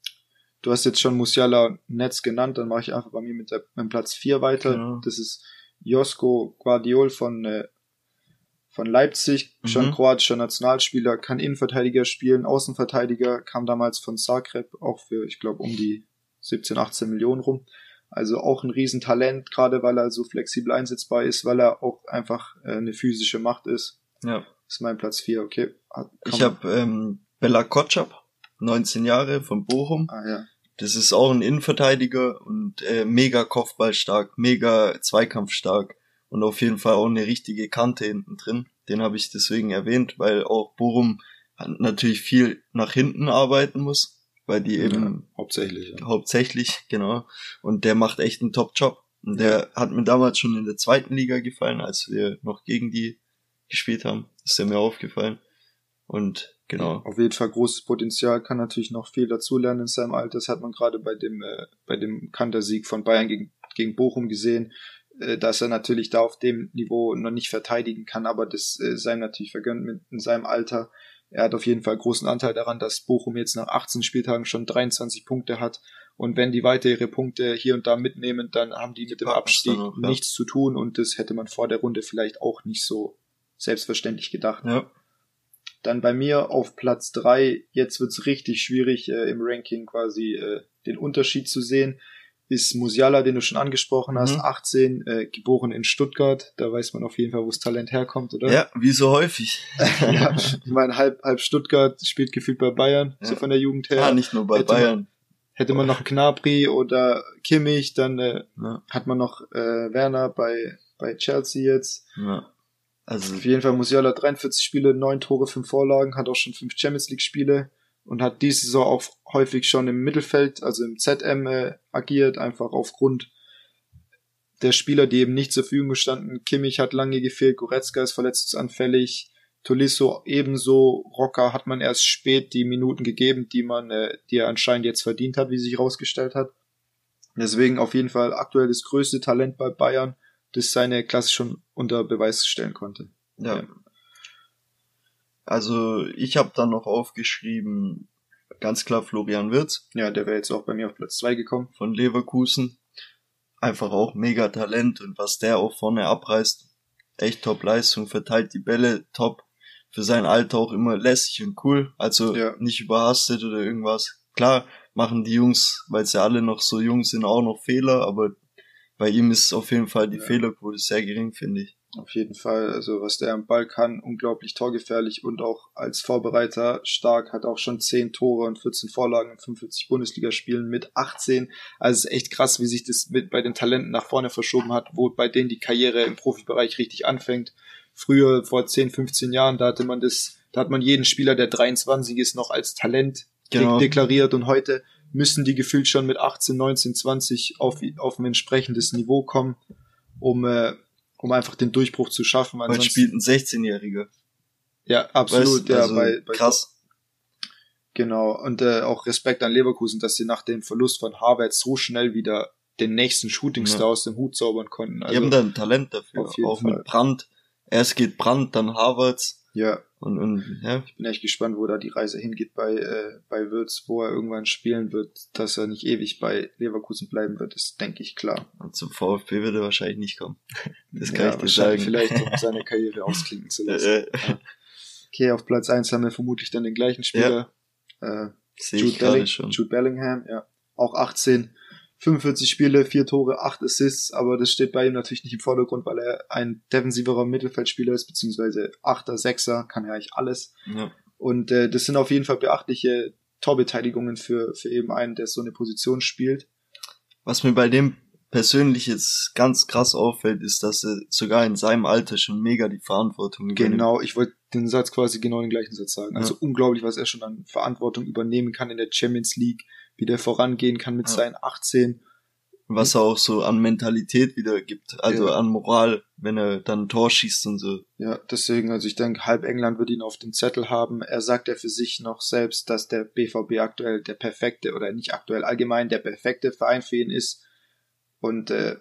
Du hast jetzt schon Musiala Netz genannt, dann mache ich einfach bei mir mit, der, mit Platz 4 weiter. Genau. Das ist Josko Guardiol von, äh, von Leipzig, mhm. schon kroatischer Nationalspieler, kann Innenverteidiger spielen, Außenverteidiger, kam damals von Zagreb, auch für, ich glaube, um die 17, 18 Millionen rum. Also auch ein Riesentalent, gerade weil er so flexibel einsetzbar ist, weil er auch einfach äh, eine physische Macht ist. Ja. Das ist mein Platz 4, okay. Komm. Ich habe ähm, Bella Kotschap, 19 Jahre von Bochum. Ah, ja. Das ist auch ein Innenverteidiger und äh, mega Kopfballstark, mega Zweikampfstark und auf jeden Fall auch eine richtige Kante hinten drin. Den habe ich deswegen erwähnt, weil auch Bochum natürlich viel nach hinten arbeiten muss, weil die eben ja, hauptsächlich ja. hauptsächlich genau und der macht echt einen Top-Job und der hat mir damals schon in der zweiten Liga gefallen, als wir noch gegen die gespielt haben. Ist der mir aufgefallen und Genau. Auf jeden Fall großes Potenzial, kann natürlich noch viel dazulernen in seinem Alter. Das hat man gerade bei dem, äh, bei dem Kantersieg von Bayern gegen, gegen Bochum gesehen, äh, dass er natürlich da auf dem Niveau noch nicht verteidigen kann, aber das äh, sei ihm natürlich vergönnt mit in seinem Alter. Er hat auf jeden Fall großen Anteil daran, dass Bochum jetzt nach 18 Spieltagen schon 23 Punkte hat. Und wenn die weiter ihre Punkte hier und da mitnehmen, dann haben die mit dem Abstieg noch, ja. nichts zu tun und das hätte man vor der Runde vielleicht auch nicht so selbstverständlich gedacht. Ja. Dann bei mir auf Platz drei. jetzt wird's richtig schwierig äh, im Ranking quasi äh, den Unterschied zu sehen, ist Musiala, den du schon angesprochen hast, mhm. 18, äh, geboren in Stuttgart. Da weiß man auf jeden Fall, wo das Talent herkommt, oder? Ja, wie so häufig. (laughs) ja, ich meine, halb, halb Stuttgart spielt gefühlt bei Bayern, ja. so von der Jugend her. Ja, nicht nur bei hätte Bayern. Man, hätte man noch Knabri oder Kimmich, dann äh, ja. hat man noch äh, Werner bei, bei Chelsea jetzt. Ja. Also auf jeden Fall Musiala 43 Spiele, 9 Tore, 5 Vorlagen, hat auch schon 5 Champions League Spiele. und hat diese Saison auch häufig schon im Mittelfeld, also im ZM äh, agiert, einfach aufgrund der Spieler, die eben nicht zur Verfügung gestanden. Kimmich hat lange gefehlt, Goretzka ist verletzungsanfällig, Tolisso ebenso, Rocker hat man erst spät die Minuten gegeben, die man, äh, die er anscheinend jetzt verdient hat, wie sich herausgestellt hat. Deswegen auf jeden Fall aktuell das größte Talent bei Bayern, das seine Klasse schon unter Beweis stellen konnte. Ja. ja. Also ich habe dann noch aufgeschrieben, ganz klar Florian Wirtz. Ja, der wäre jetzt auch bei mir auf Platz zwei gekommen. Von Leverkusen. Einfach auch mega Talent und was der auch vorne abreißt, echt top Leistung, verteilt die Bälle top. Für sein Alter auch immer lässig und cool, also ja. nicht überhastet oder irgendwas. Klar machen die Jungs, weil sie alle noch so jung sind, auch noch Fehler, aber bei ihm ist auf jeden Fall die ja. Fehlerquote sehr gering, finde ich. Auf jeden Fall, also was der am Ball kann, unglaublich torgefährlich und auch als Vorbereiter stark, hat auch schon 10 Tore und 14 Vorlagen in 45 Bundesligaspielen mit 18. Also es ist echt krass, wie sich das mit bei den Talenten nach vorne verschoben hat, wo bei denen die Karriere im Profibereich richtig anfängt. Früher, vor 10, 15 Jahren, da hatte man das, da hat man jeden Spieler, der 23 ist, noch als Talent genau. deklariert und heute müssen die gefühlt schon mit 18, 19, 20 auf, auf ein entsprechendes Niveau kommen, um äh, um einfach den Durchbruch zu schaffen. Weil spielt ein 16-Jähriger. Ja, absolut, weißt, ja, also bei, bei krass. Genau, und äh, auch Respekt an Leverkusen, dass sie nach dem Verlust von Harvard so schnell wieder den nächsten Shootingstar ja. aus dem Hut zaubern konnten. Also, die haben da ein Talent dafür, auch Fall. mit Brand. Erst geht Brand, dann Harvards. Ja. Und, und ja. Ich bin echt gespannt, wo da die Reise hingeht bei, äh, bei Würz, wo er irgendwann spielen wird, dass er nicht ewig bei Leverkusen bleiben wird, ist, denke ich, klar. Und zum VfB wird er wahrscheinlich nicht kommen. (laughs) Das kann ja, ich dir sagen. Vielleicht, um seine (laughs) Karriere ausklinken zu lassen. ja. Okay, auf Platz eins haben wir vermutlich dann den gleichen Spieler. Ja. Äh, Jude, Belling, Jude Bellingham, ja. Auch 18 45 Spiele, 4 Tore, 8 Assists, aber das steht bei ihm natürlich nicht im Vordergrund, weil er ein defensiverer Mittelfeldspieler ist, beziehungsweise 8er, 6er, kann ja eigentlich alles. Ja. Und äh, das sind auf jeden Fall beachtliche Torbeteiligungen für, für eben einen, der so eine Position spielt. Was mir bei dem persönlich jetzt ganz krass auffällt, ist, dass er sogar in seinem Alter schon mega die Verantwortung übernimmt. Genau, ich wollte den Satz quasi genau den gleichen Satz sagen. Also ja. unglaublich, was er schon an Verantwortung übernehmen kann in der Champions League wie der vorangehen kann mit ja. seinen 18. Was er auch so an Mentalität wieder gibt, also ja. an Moral, wenn er dann ein Tor schießt und so. Ja, deswegen, also ich denke, halb England wird ihn auf dem Zettel haben. Er sagt ja für sich noch selbst, dass der BVB aktuell der perfekte, oder nicht aktuell, allgemein der perfekte Verein für ihn ist. Und äh,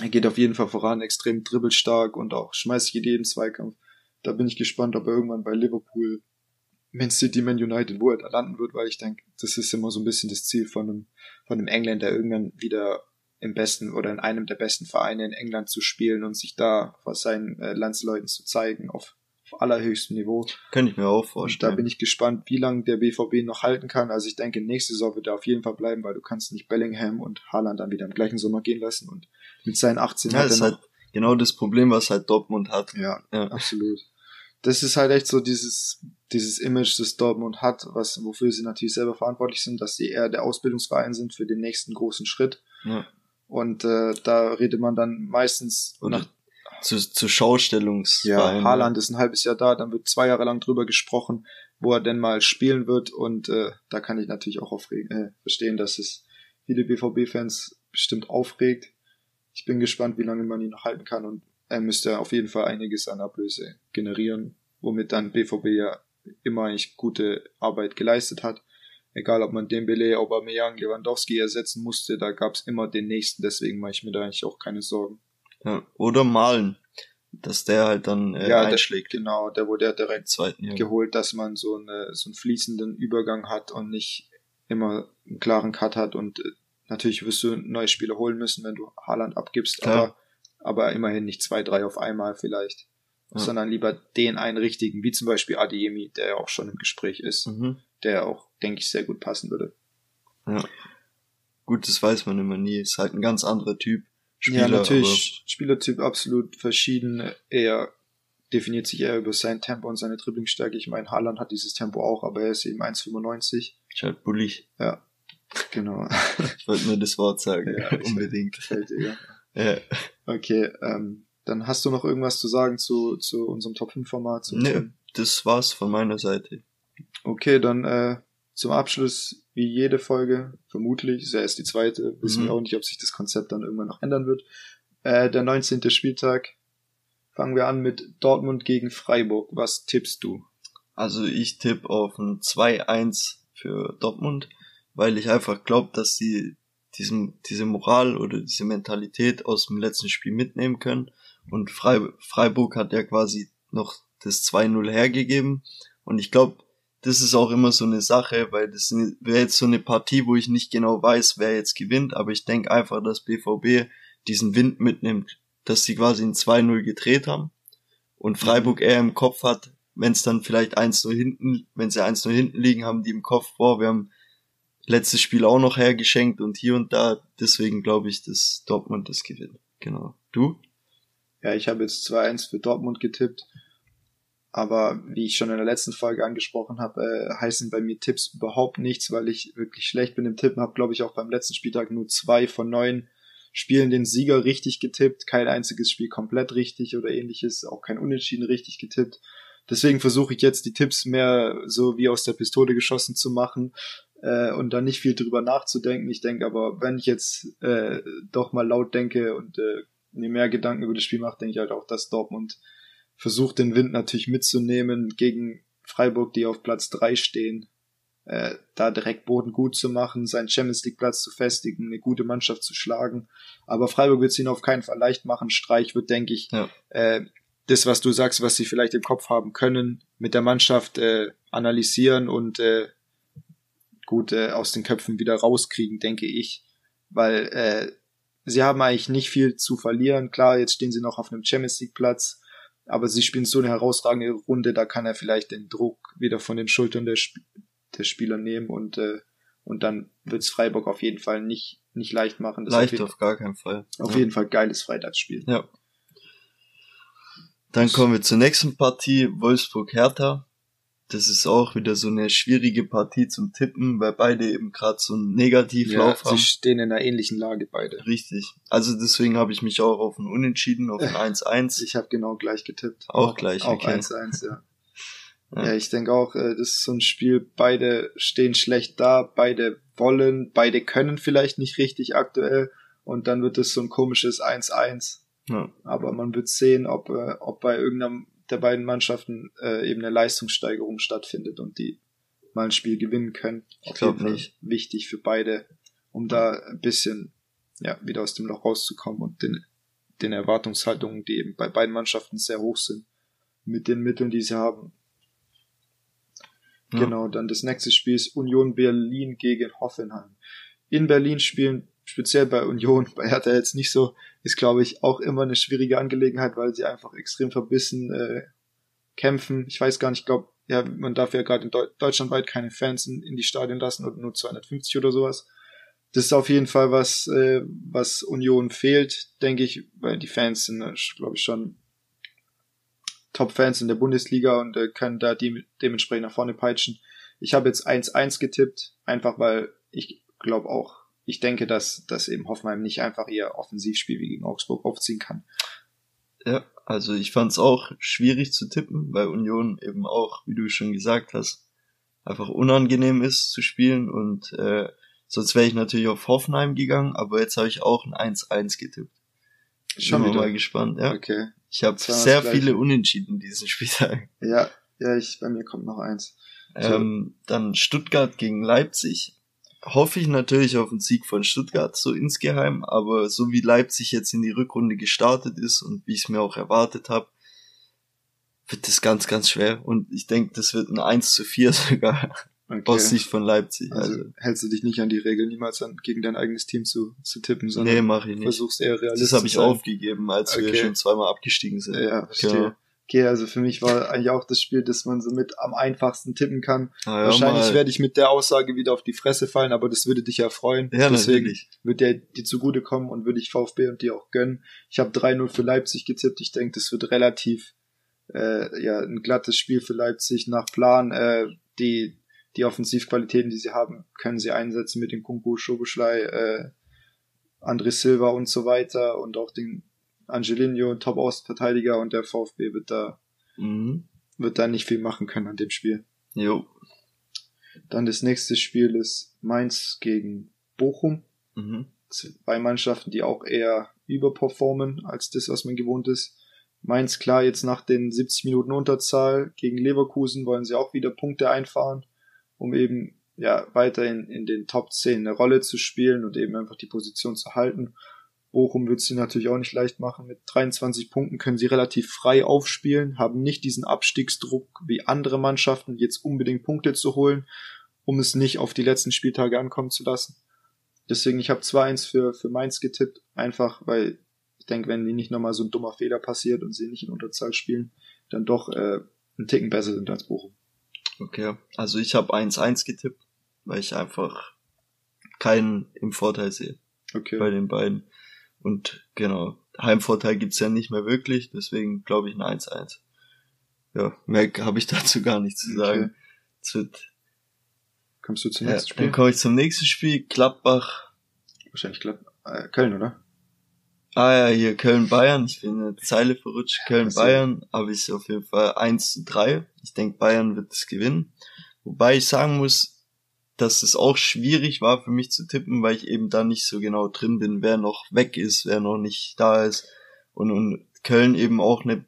er geht auf jeden Fall voran, extrem dribbelstark und auch schmeißt sich in jeden Zweikampf. Da bin ich gespannt, ob er irgendwann bei Liverpool Man City, Man United, wo er da landen wird, weil ich denke, das ist immer so ein bisschen das Ziel von einem, von einem Engländer, irgendwann wieder im besten oder in einem der besten Vereine in England zu spielen und sich da vor seinen äh, Landsleuten zu zeigen auf, auf allerhöchstem Niveau. Könnte ich mir auch vorstellen. Und da bin ich gespannt, wie lange der BVB noch halten kann. Also ich denke, nächste Saison wird er auf jeden Fall bleiben, weil du kannst nicht Bellingham und Haaland dann wieder im gleichen Sommer gehen lassen und mit seinen 18 ja, hat er noch, halt genau das Problem, was halt Dortmund hat. Ja, ja. absolut das ist halt echt so dieses, dieses Image, das Dortmund hat, was, wofür sie natürlich selber verantwortlich sind, dass sie eher der Ausbildungsverein sind für den nächsten großen Schritt. Ja. Und äh, da redet man dann meistens Oder nach zu, zu Schaustellungsverein. Ja, Haaland ist ein halbes Jahr da, dann wird zwei Jahre lang drüber gesprochen, wo er denn mal spielen wird. Und äh, da kann ich natürlich auch aufregen, äh, verstehen, dass es viele BVB-Fans bestimmt aufregt. Ich bin gespannt, wie lange man ihn noch halten kann und er müsste auf jeden Fall einiges an Ablöse generieren, womit dann BVB ja immer eigentlich gute Arbeit geleistet hat. Egal, ob man Dembele, Aubameyang, Lewandowski ersetzen musste, da gab es immer den nächsten, deswegen mache ich mir da eigentlich auch keine Sorgen. Ja, oder Malen, dass der halt dann äh, ja, einschlägt. Der, genau, der wurde ja direkt Zweiten, ja. geholt, dass man so, eine, so einen fließenden Übergang hat und nicht immer einen klaren Cut hat und äh, natürlich wirst du neue Spieler holen müssen, wenn du Haaland abgibst, Klar. aber aber immerhin nicht zwei, drei auf einmal vielleicht, ja. sondern lieber den einen richtigen, wie zum Beispiel Adeyemi, der ja auch schon im Gespräch ist, mhm. der auch, denke ich, sehr gut passen würde. Ja. Gut, das weiß man immer nie. Ist halt ein ganz anderer Typ. Spieler, ja, natürlich. Spielertyp absolut verschieden. Er definiert sich eher über sein Tempo und seine Dribblingstärke. Ich meine, Haaland hat dieses Tempo auch, aber er ist eben 1,95. Ist halt bullig. Ja, genau. ich wollte nur das Wort sagen. Ja, (laughs) unbedingt. Gefällt dir, ja. Ja. Okay, ähm, dann hast du noch irgendwas zu sagen zu, zu unserem Top 5 Format? Nee, das war's von meiner Seite. Okay, dann äh, zum Abschluss, wie jede Folge, vermutlich, ist ja erst die zweite, wissen mhm. wir auch nicht, ob sich das Konzept dann irgendwann noch ändern wird. Äh, der 19. Spieltag, fangen wir an mit Dortmund gegen Freiburg. Was tippst du? Also ich tippe auf ein 2-1 für Dortmund, weil ich einfach glaube, dass sie diesen, diese Moral oder diese Mentalität aus dem letzten Spiel mitnehmen können. Und Freiburg hat ja quasi noch das 2-0 hergegeben. Und ich glaube, das ist auch immer so eine Sache, weil das wäre jetzt so eine Partie, wo ich nicht genau weiß, wer jetzt gewinnt, aber ich denke einfach, dass BVB diesen Wind mitnimmt, dass sie quasi ein 2-0 gedreht haben und Freiburg eher im Kopf hat, wenn es dann vielleicht 1-0 hinten, wenn sie 1-0 hinten liegen, haben die im Kopf, boah, wir haben letztes Spiel auch noch hergeschenkt und hier und da, deswegen glaube ich, dass Dortmund das gewinnt. Genau. Du? Ja, ich habe jetzt 2-1 für Dortmund getippt. Aber wie ich schon in der letzten Folge angesprochen habe, äh, heißen bei mir Tipps überhaupt nichts, weil ich wirklich schlecht bin im Tippen. Habe, glaube ich, auch beim letzten Spieltag nur zwei von neun Spielen den Sieger richtig getippt. Kein einziges Spiel komplett richtig oder ähnliches. Auch kein Unentschieden richtig getippt. Deswegen versuche ich jetzt die Tipps mehr so wie aus der Pistole geschossen zu machen äh, und dann nicht viel drüber nachzudenken. Ich denke aber, wenn ich jetzt äh, doch mal laut denke und äh, mir mehr Gedanken über das Spiel mache, denke ich halt auch, dass Dortmund versucht den Wind natürlich mitzunehmen gegen Freiburg, die auf Platz drei stehen, äh, da direkt Boden gut zu machen, seinen Champions League Platz zu festigen, eine gute Mannschaft zu schlagen. Aber Freiburg wird es ihnen auf keinen Fall leicht machen. Streich wird, denke ich, ja. äh, das, was du sagst, was sie vielleicht im Kopf haben können, mit der Mannschaft äh, analysieren und äh, gut äh, aus den Köpfen wieder rauskriegen, denke ich. Weil äh, sie haben eigentlich nicht viel zu verlieren. Klar, jetzt stehen sie noch auf einem Champions League Platz aber sie spielen so eine herausragende Runde, da kann er vielleicht den Druck wieder von den Schultern der, Sp der Spieler nehmen und, äh, und dann wird's Freiburg auf jeden Fall nicht, nicht leicht machen. Das leicht auf, auf gar keinen Fall. Auf ja. jeden Fall geiles Freitagsspiel. Ja. Dann kommen wir zur nächsten Partie, Wolfsburg-Hertha das ist auch wieder so eine schwierige Partie zum Tippen, weil beide eben gerade so einen Negativlauf ja, haben. Sie stehen in einer ähnlichen Lage beide. Richtig. Also deswegen habe ich mich auch auf ein Unentschieden, auf ein (laughs) 1-1. Ich habe genau gleich getippt. Auch, auch gleich, Auch 1-1, ja. ja. Ja, ich denke auch, äh, das ist so ein Spiel, beide stehen schlecht da, beide wollen, beide können vielleicht nicht richtig aktuell und dann wird es so ein komisches 1-1. Ja. Aber man wird sehen, ob, äh, ob bei irgendeinem der beiden Mannschaften äh, eben eine Leistungssteigerung stattfindet und die mal ein Spiel gewinnen können. Ich glaube nicht. Wichtig für beide, um da ein bisschen ja, wieder aus dem Loch rauszukommen und den, den Erwartungshaltungen, die eben bei beiden Mannschaften sehr hoch sind, mit den Mitteln, die sie haben. Ja. Genau, dann das nächste Spiel ist Union Berlin gegen Hoffenheim. In Berlin spielen speziell bei Union, (laughs) bei Hertha jetzt nicht so, ist glaube ich auch immer eine schwierige Angelegenheit, weil sie einfach extrem verbissen äh, kämpfen. Ich weiß gar nicht, ich glaube, ja, man darf ja gerade in Deu Deutschland weit keine Fans in, in die Stadien lassen oder nur 250 oder sowas. Das ist auf jeden Fall was, äh, was Union fehlt, denke ich, weil die Fans sind, äh, glaube ich, schon Top-Fans in der Bundesliga und äh, können da die, dementsprechend nach vorne peitschen. Ich habe jetzt 1-1 getippt, einfach weil ich glaube auch, ich denke, dass, dass eben Hoffenheim nicht einfach ihr Offensivspiel wie gegen Augsburg aufziehen kann. Ja, also ich fand es auch schwierig zu tippen, weil Union eben auch, wie du schon gesagt hast, einfach unangenehm ist zu spielen und äh, sonst wäre ich natürlich auf Hoffenheim gegangen, aber jetzt habe ich auch ein 1-1 getippt. Schon Bin mal gespannt, ja. Okay. Ich habe sehr viele Unentschieden diesen (laughs) Spieltag. Ja, ja, ich, bei mir kommt noch eins. Ähm, dann Stuttgart gegen Leipzig hoffe ich natürlich auf einen Sieg von Stuttgart, so insgeheim, aber so wie Leipzig jetzt in die Rückrunde gestartet ist und wie ich es mir auch erwartet habe, wird das ganz, ganz schwer. Und ich denke, das wird ein 1 zu 4 (laughs) sogar okay. aus Sicht von Leipzig. Also, also, hältst du dich nicht an die Regel, niemals an, gegen dein eigenes Team zu, zu tippen, sondern nee, mach ich nicht. versuchst eher realistisch Das habe ich aufgegeben, als okay. wir schon zweimal abgestiegen sind. Ja, verstehe. Genau. Okay, also für mich war eigentlich auch das Spiel, das man so mit am einfachsten tippen kann. Ja, Wahrscheinlich werde ich mit der Aussage wieder auf die Fresse fallen, aber das würde dich ja freuen. Ja, Deswegen natürlich. wird der dir zugutekommen und würde ich VfB und dir auch gönnen. Ich habe 3-0 für Leipzig getippt. Ich denke, das wird relativ äh, ja ein glattes Spiel für Leipzig nach Plan. Äh, die die Offensivqualitäten, die sie haben, können sie einsetzen mit den Kunku, Schobeschlei, äh, André Silva und so weiter und auch den Angelino, Top-Außenverteidiger und der VfB wird da, mhm. wird da nicht viel machen können an dem Spiel. Jo. Dann das nächste Spiel ist Mainz gegen Bochum. Mhm. Zwei Mannschaften, die auch eher überperformen als das, was man gewohnt ist. Mainz klar, jetzt nach den 70 Minuten Unterzahl gegen Leverkusen wollen sie auch wieder Punkte einfahren, um eben ja weiterhin in den Top 10 eine Rolle zu spielen und eben einfach die Position zu halten. Bochum wird sie natürlich auch nicht leicht machen. Mit 23 Punkten können sie relativ frei aufspielen, haben nicht diesen Abstiegsdruck wie andere Mannschaften, jetzt unbedingt Punkte zu holen, um es nicht auf die letzten Spieltage ankommen zu lassen. Deswegen, ich habe 2-1 für, für Mainz getippt, einfach weil ich denke, wenn nicht nochmal so ein dummer Fehler passiert und sie nicht in Unterzahl spielen, dann doch äh, einen Ticken besser sind als Bochum. Okay, also ich habe 1-1 getippt, weil ich einfach keinen im Vorteil sehe. Okay. Bei den beiden. Und genau, Heimvorteil gibt's ja nicht mehr wirklich, deswegen glaube ich ein 1-1. Ja, mehr habe ich (laughs) dazu gar nicht zu sagen. Okay. Kommst du zum nächsten ja, Spiel? Dann komme ich zum nächsten Spiel, Gladbach. Wahrscheinlich Glatt äh, Köln, oder? Ah ja, hier Köln-Bayern. Ich bin eine Zeile verrutscht. Köln-Bayern habe ich auf jeden Fall 1 zu 3. Ich denke, Bayern wird es gewinnen. Wobei ich sagen muss, dass es auch schwierig war für mich zu tippen, weil ich eben da nicht so genau drin bin, wer noch weg ist, wer noch nicht da ist. Und, und Köln eben auch eine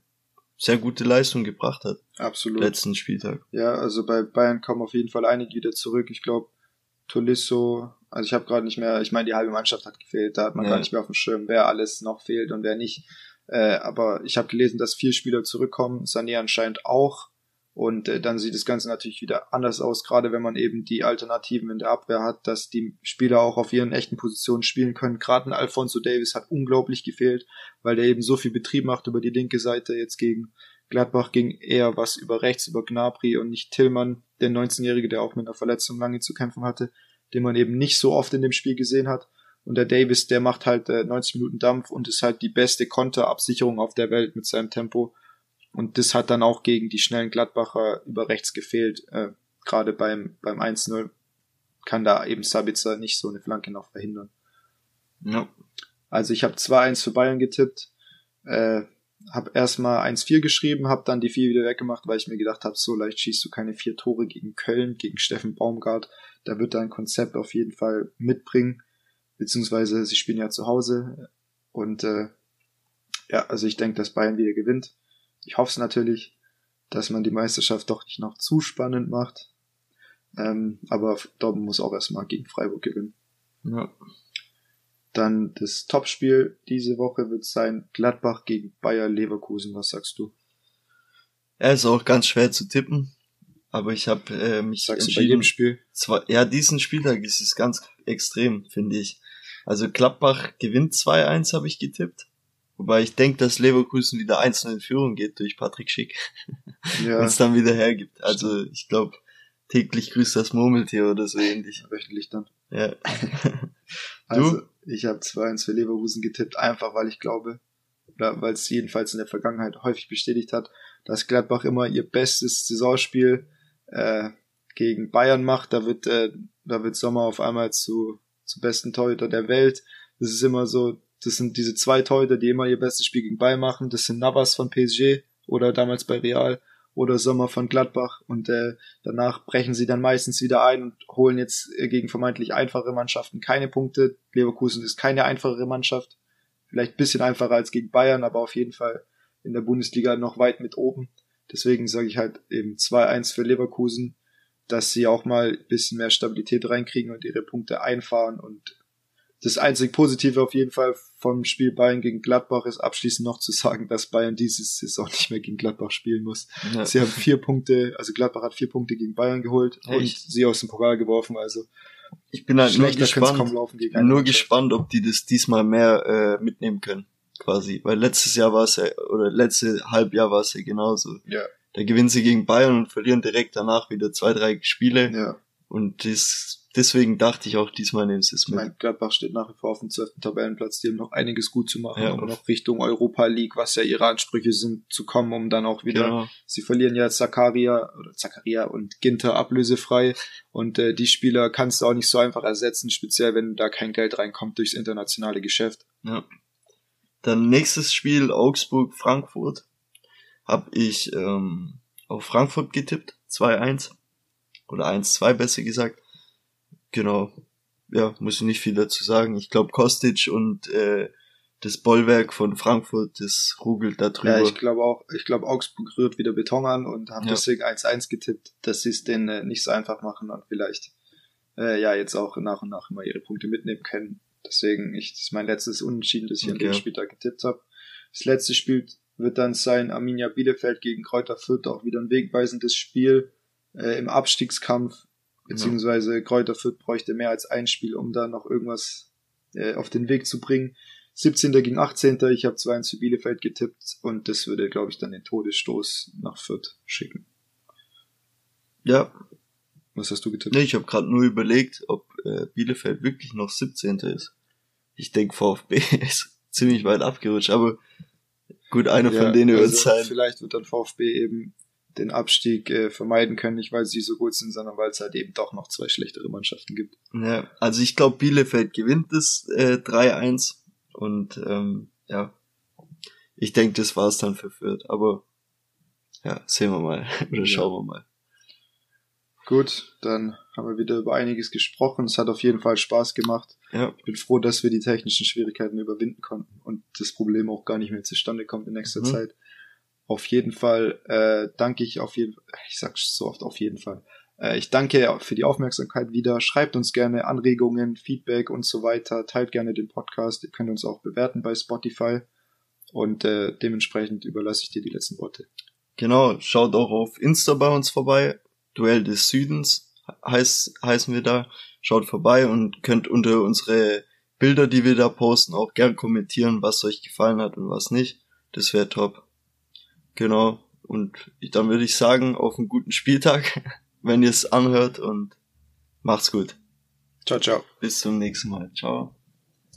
sehr gute Leistung gebracht hat. Absolut. Letzten Spieltag. Ja, also bei Bayern kommen auf jeden Fall einige wieder zurück. Ich glaube, Tolisso, also ich habe gerade nicht mehr, ich meine, die halbe Mannschaft hat gefehlt, da hat man ja. gar nicht mehr auf dem Schirm, wer alles noch fehlt und wer nicht. Äh, aber ich habe gelesen, dass vier Spieler zurückkommen, Sané anscheinend auch. Und äh, dann sieht das Ganze natürlich wieder anders aus, gerade wenn man eben die Alternativen in der Abwehr hat, dass die Spieler auch auf ihren echten Positionen spielen können. Gerade ein Alfonso Davis hat unglaublich gefehlt, weil der eben so viel Betrieb macht über die linke Seite. Jetzt gegen Gladbach ging eher was über rechts, über Gnabry und nicht Tillmann, der 19-Jährige, der auch mit einer Verletzung lange zu kämpfen hatte, den man eben nicht so oft in dem Spiel gesehen hat. Und der Davis, der macht halt äh, 90 Minuten Dampf und ist halt die beste Konterabsicherung auf der Welt mit seinem Tempo und das hat dann auch gegen die schnellen Gladbacher über rechts gefehlt. Äh, Gerade beim, beim 1-0 kann da eben Sabitzer nicht so eine Flanke noch verhindern. No. Also ich habe 2-1 für Bayern getippt, äh, habe erstmal 1-4 geschrieben, habe dann die 4 wieder weggemacht, weil ich mir gedacht habe, so leicht schießt du keine vier Tore gegen Köln, gegen Steffen Baumgart. Da wird dein Konzept auf jeden Fall mitbringen, beziehungsweise sie spielen ja zu Hause. Und äh, ja, also ich denke, dass Bayern wieder gewinnt. Ich hoffe es natürlich, dass man die Meisterschaft doch nicht noch zu spannend macht. Ähm, aber Dortmund muss auch erstmal gegen Freiburg gewinnen. Ja. Dann das Topspiel diese Woche wird sein Gladbach gegen Bayer Leverkusen. Was sagst du? Er ist auch ganz schwer zu tippen, aber ich habe äh, mich Sagst entschieden. Du bei jedem Spiel? Zwar, ja, diesen Spieltag ist es ganz extrem, finde ich. Also Gladbach gewinnt 2-1, habe ich getippt. Wobei ich denke, dass Leverkusen wieder einzeln in Führung geht durch Patrick Schick ja. und es dann wieder hergibt. Also ich glaube, täglich grüßt das Murmeltier oder so ähnlich. Wöchentlich dann. Ja. (laughs) also ich habe 2-1 für Leverkusen getippt, einfach weil ich glaube, oder weil es jedenfalls in der Vergangenheit häufig bestätigt hat, dass Gladbach immer ihr bestes Saisonspiel äh, gegen Bayern macht. Da wird, äh, da wird Sommer auf einmal zu, zu besten Torhüter der Welt. Das ist immer so das sind diese zwei Torhüter, die immer ihr bestes Spiel gegen Bayern machen. Das sind Navas von PSG oder damals bei Real oder Sommer von Gladbach. Und äh, danach brechen sie dann meistens wieder ein und holen jetzt äh, gegen vermeintlich einfache Mannschaften keine Punkte. Leverkusen ist keine einfachere Mannschaft. Vielleicht ein bisschen einfacher als gegen Bayern, aber auf jeden Fall in der Bundesliga noch weit mit oben. Deswegen sage ich halt eben 2-1 für Leverkusen, dass sie auch mal ein bisschen mehr Stabilität reinkriegen und ihre Punkte einfahren und das einzig Positive auf jeden Fall vom Spiel Bayern gegen Gladbach ist abschließend noch zu sagen, dass Bayern dieses Saison nicht mehr gegen Gladbach spielen muss. Ja. Sie haben vier Punkte, also Gladbach hat vier Punkte gegen Bayern geholt Echt? und sie aus dem Pokal geworfen, also ich bin halt nur gespannt, nur gespannt, ob die das diesmal mehr äh, mitnehmen können, quasi. Weil letztes Jahr war es ja, oder letzte Halbjahr war es ja genauso. Ja. Da gewinnen sie gegen Bayern und verlieren direkt danach wieder zwei, drei Spiele. Ja. Und das deswegen dachte ich auch diesmal nehmen sie es mit. Mein Gladbach steht nach wie vor auf dem 12. Tabellenplatz, die haben noch einiges gut zu machen, ja, um noch Richtung Europa League, was ja ihre Ansprüche sind, zu kommen, um dann auch wieder, genau. sie verlieren ja Zakaria oder Zakaria und Ginter ablösefrei und äh, die Spieler kannst du auch nicht so einfach ersetzen, speziell wenn da kein Geld reinkommt durchs internationale Geschäft. Ja. Dann nächstes Spiel Augsburg-Frankfurt. Hab ich ähm, auf Frankfurt getippt, 2-1. Oder 1-2 besser gesagt. Genau. Ja, muss ich nicht viel dazu sagen. Ich glaube, Kostic und äh, das Bollwerk von Frankfurt, das rugelt da drüber. Ja, ich glaube auch, ich glaube, Augsburg rührt wieder Beton an und haben ja. deswegen 1-1 getippt, dass sie es denen äh, nicht so einfach machen und vielleicht äh, ja jetzt auch nach und nach immer ihre Punkte mitnehmen können. Deswegen, ich, das ist mein letztes Unentschieden, das ich okay. an dem Spieltag getippt habe. Das letzte Spiel wird dann sein Arminia Bielefeld gegen Kräuter Fürth, auch wieder ein wegweisendes Spiel äh, im Abstiegskampf, beziehungsweise ja. Kräuter Fürth bräuchte mehr als ein Spiel, um da noch irgendwas äh, auf den Weg zu bringen. 17. gegen 18. Ich habe 2-1 für Bielefeld getippt und das würde, glaube ich, dann den Todesstoß nach Fürth schicken. Ja. Was hast du getippt? Nee, ich habe gerade nur überlegt, ob äh, Bielefeld wirklich noch 17. ist. Ich denke, VfB (laughs) ist ziemlich weit abgerutscht, aber gut, einer ja, von denen also wird sein. Vielleicht wird dann VfB eben den Abstieg äh, vermeiden können, nicht weil sie so gut sind, sondern weil es halt eben doch noch zwei schlechtere Mannschaften gibt. Ja, also ich glaube, Bielefeld gewinnt das äh, 3-1 und ähm, ja, ich denke, das war's dann für Fürth. Aber ja, sehen wir mal (laughs) oder schauen wir mal. Gut, dann haben wir wieder über einiges gesprochen. Es hat auf jeden Fall Spaß gemacht. Ja. Ich bin froh, dass wir die technischen Schwierigkeiten überwinden konnten und das Problem auch gar nicht mehr zustande kommt in nächster mhm. Zeit. Auf jeden Fall äh, danke ich auf jeden ich sag's so oft auf jeden Fall, äh, ich danke für die Aufmerksamkeit wieder. Schreibt uns gerne Anregungen, Feedback und so weiter. Teilt gerne den Podcast. Ihr könnt uns auch bewerten bei Spotify. Und äh, dementsprechend überlasse ich dir die letzten Worte. Genau, schaut auch auf Insta bei uns vorbei. Duell des Südens heißt, heißen wir da. Schaut vorbei und könnt unter unsere Bilder, die wir da posten, auch gern kommentieren, was euch gefallen hat und was nicht. Das wäre top. Genau. Und dann würde ich sagen, auf einen guten Spieltag. (laughs) wenn ihr es anhört und macht's gut. Ciao, ciao. Bis zum nächsten Mal. Ciao.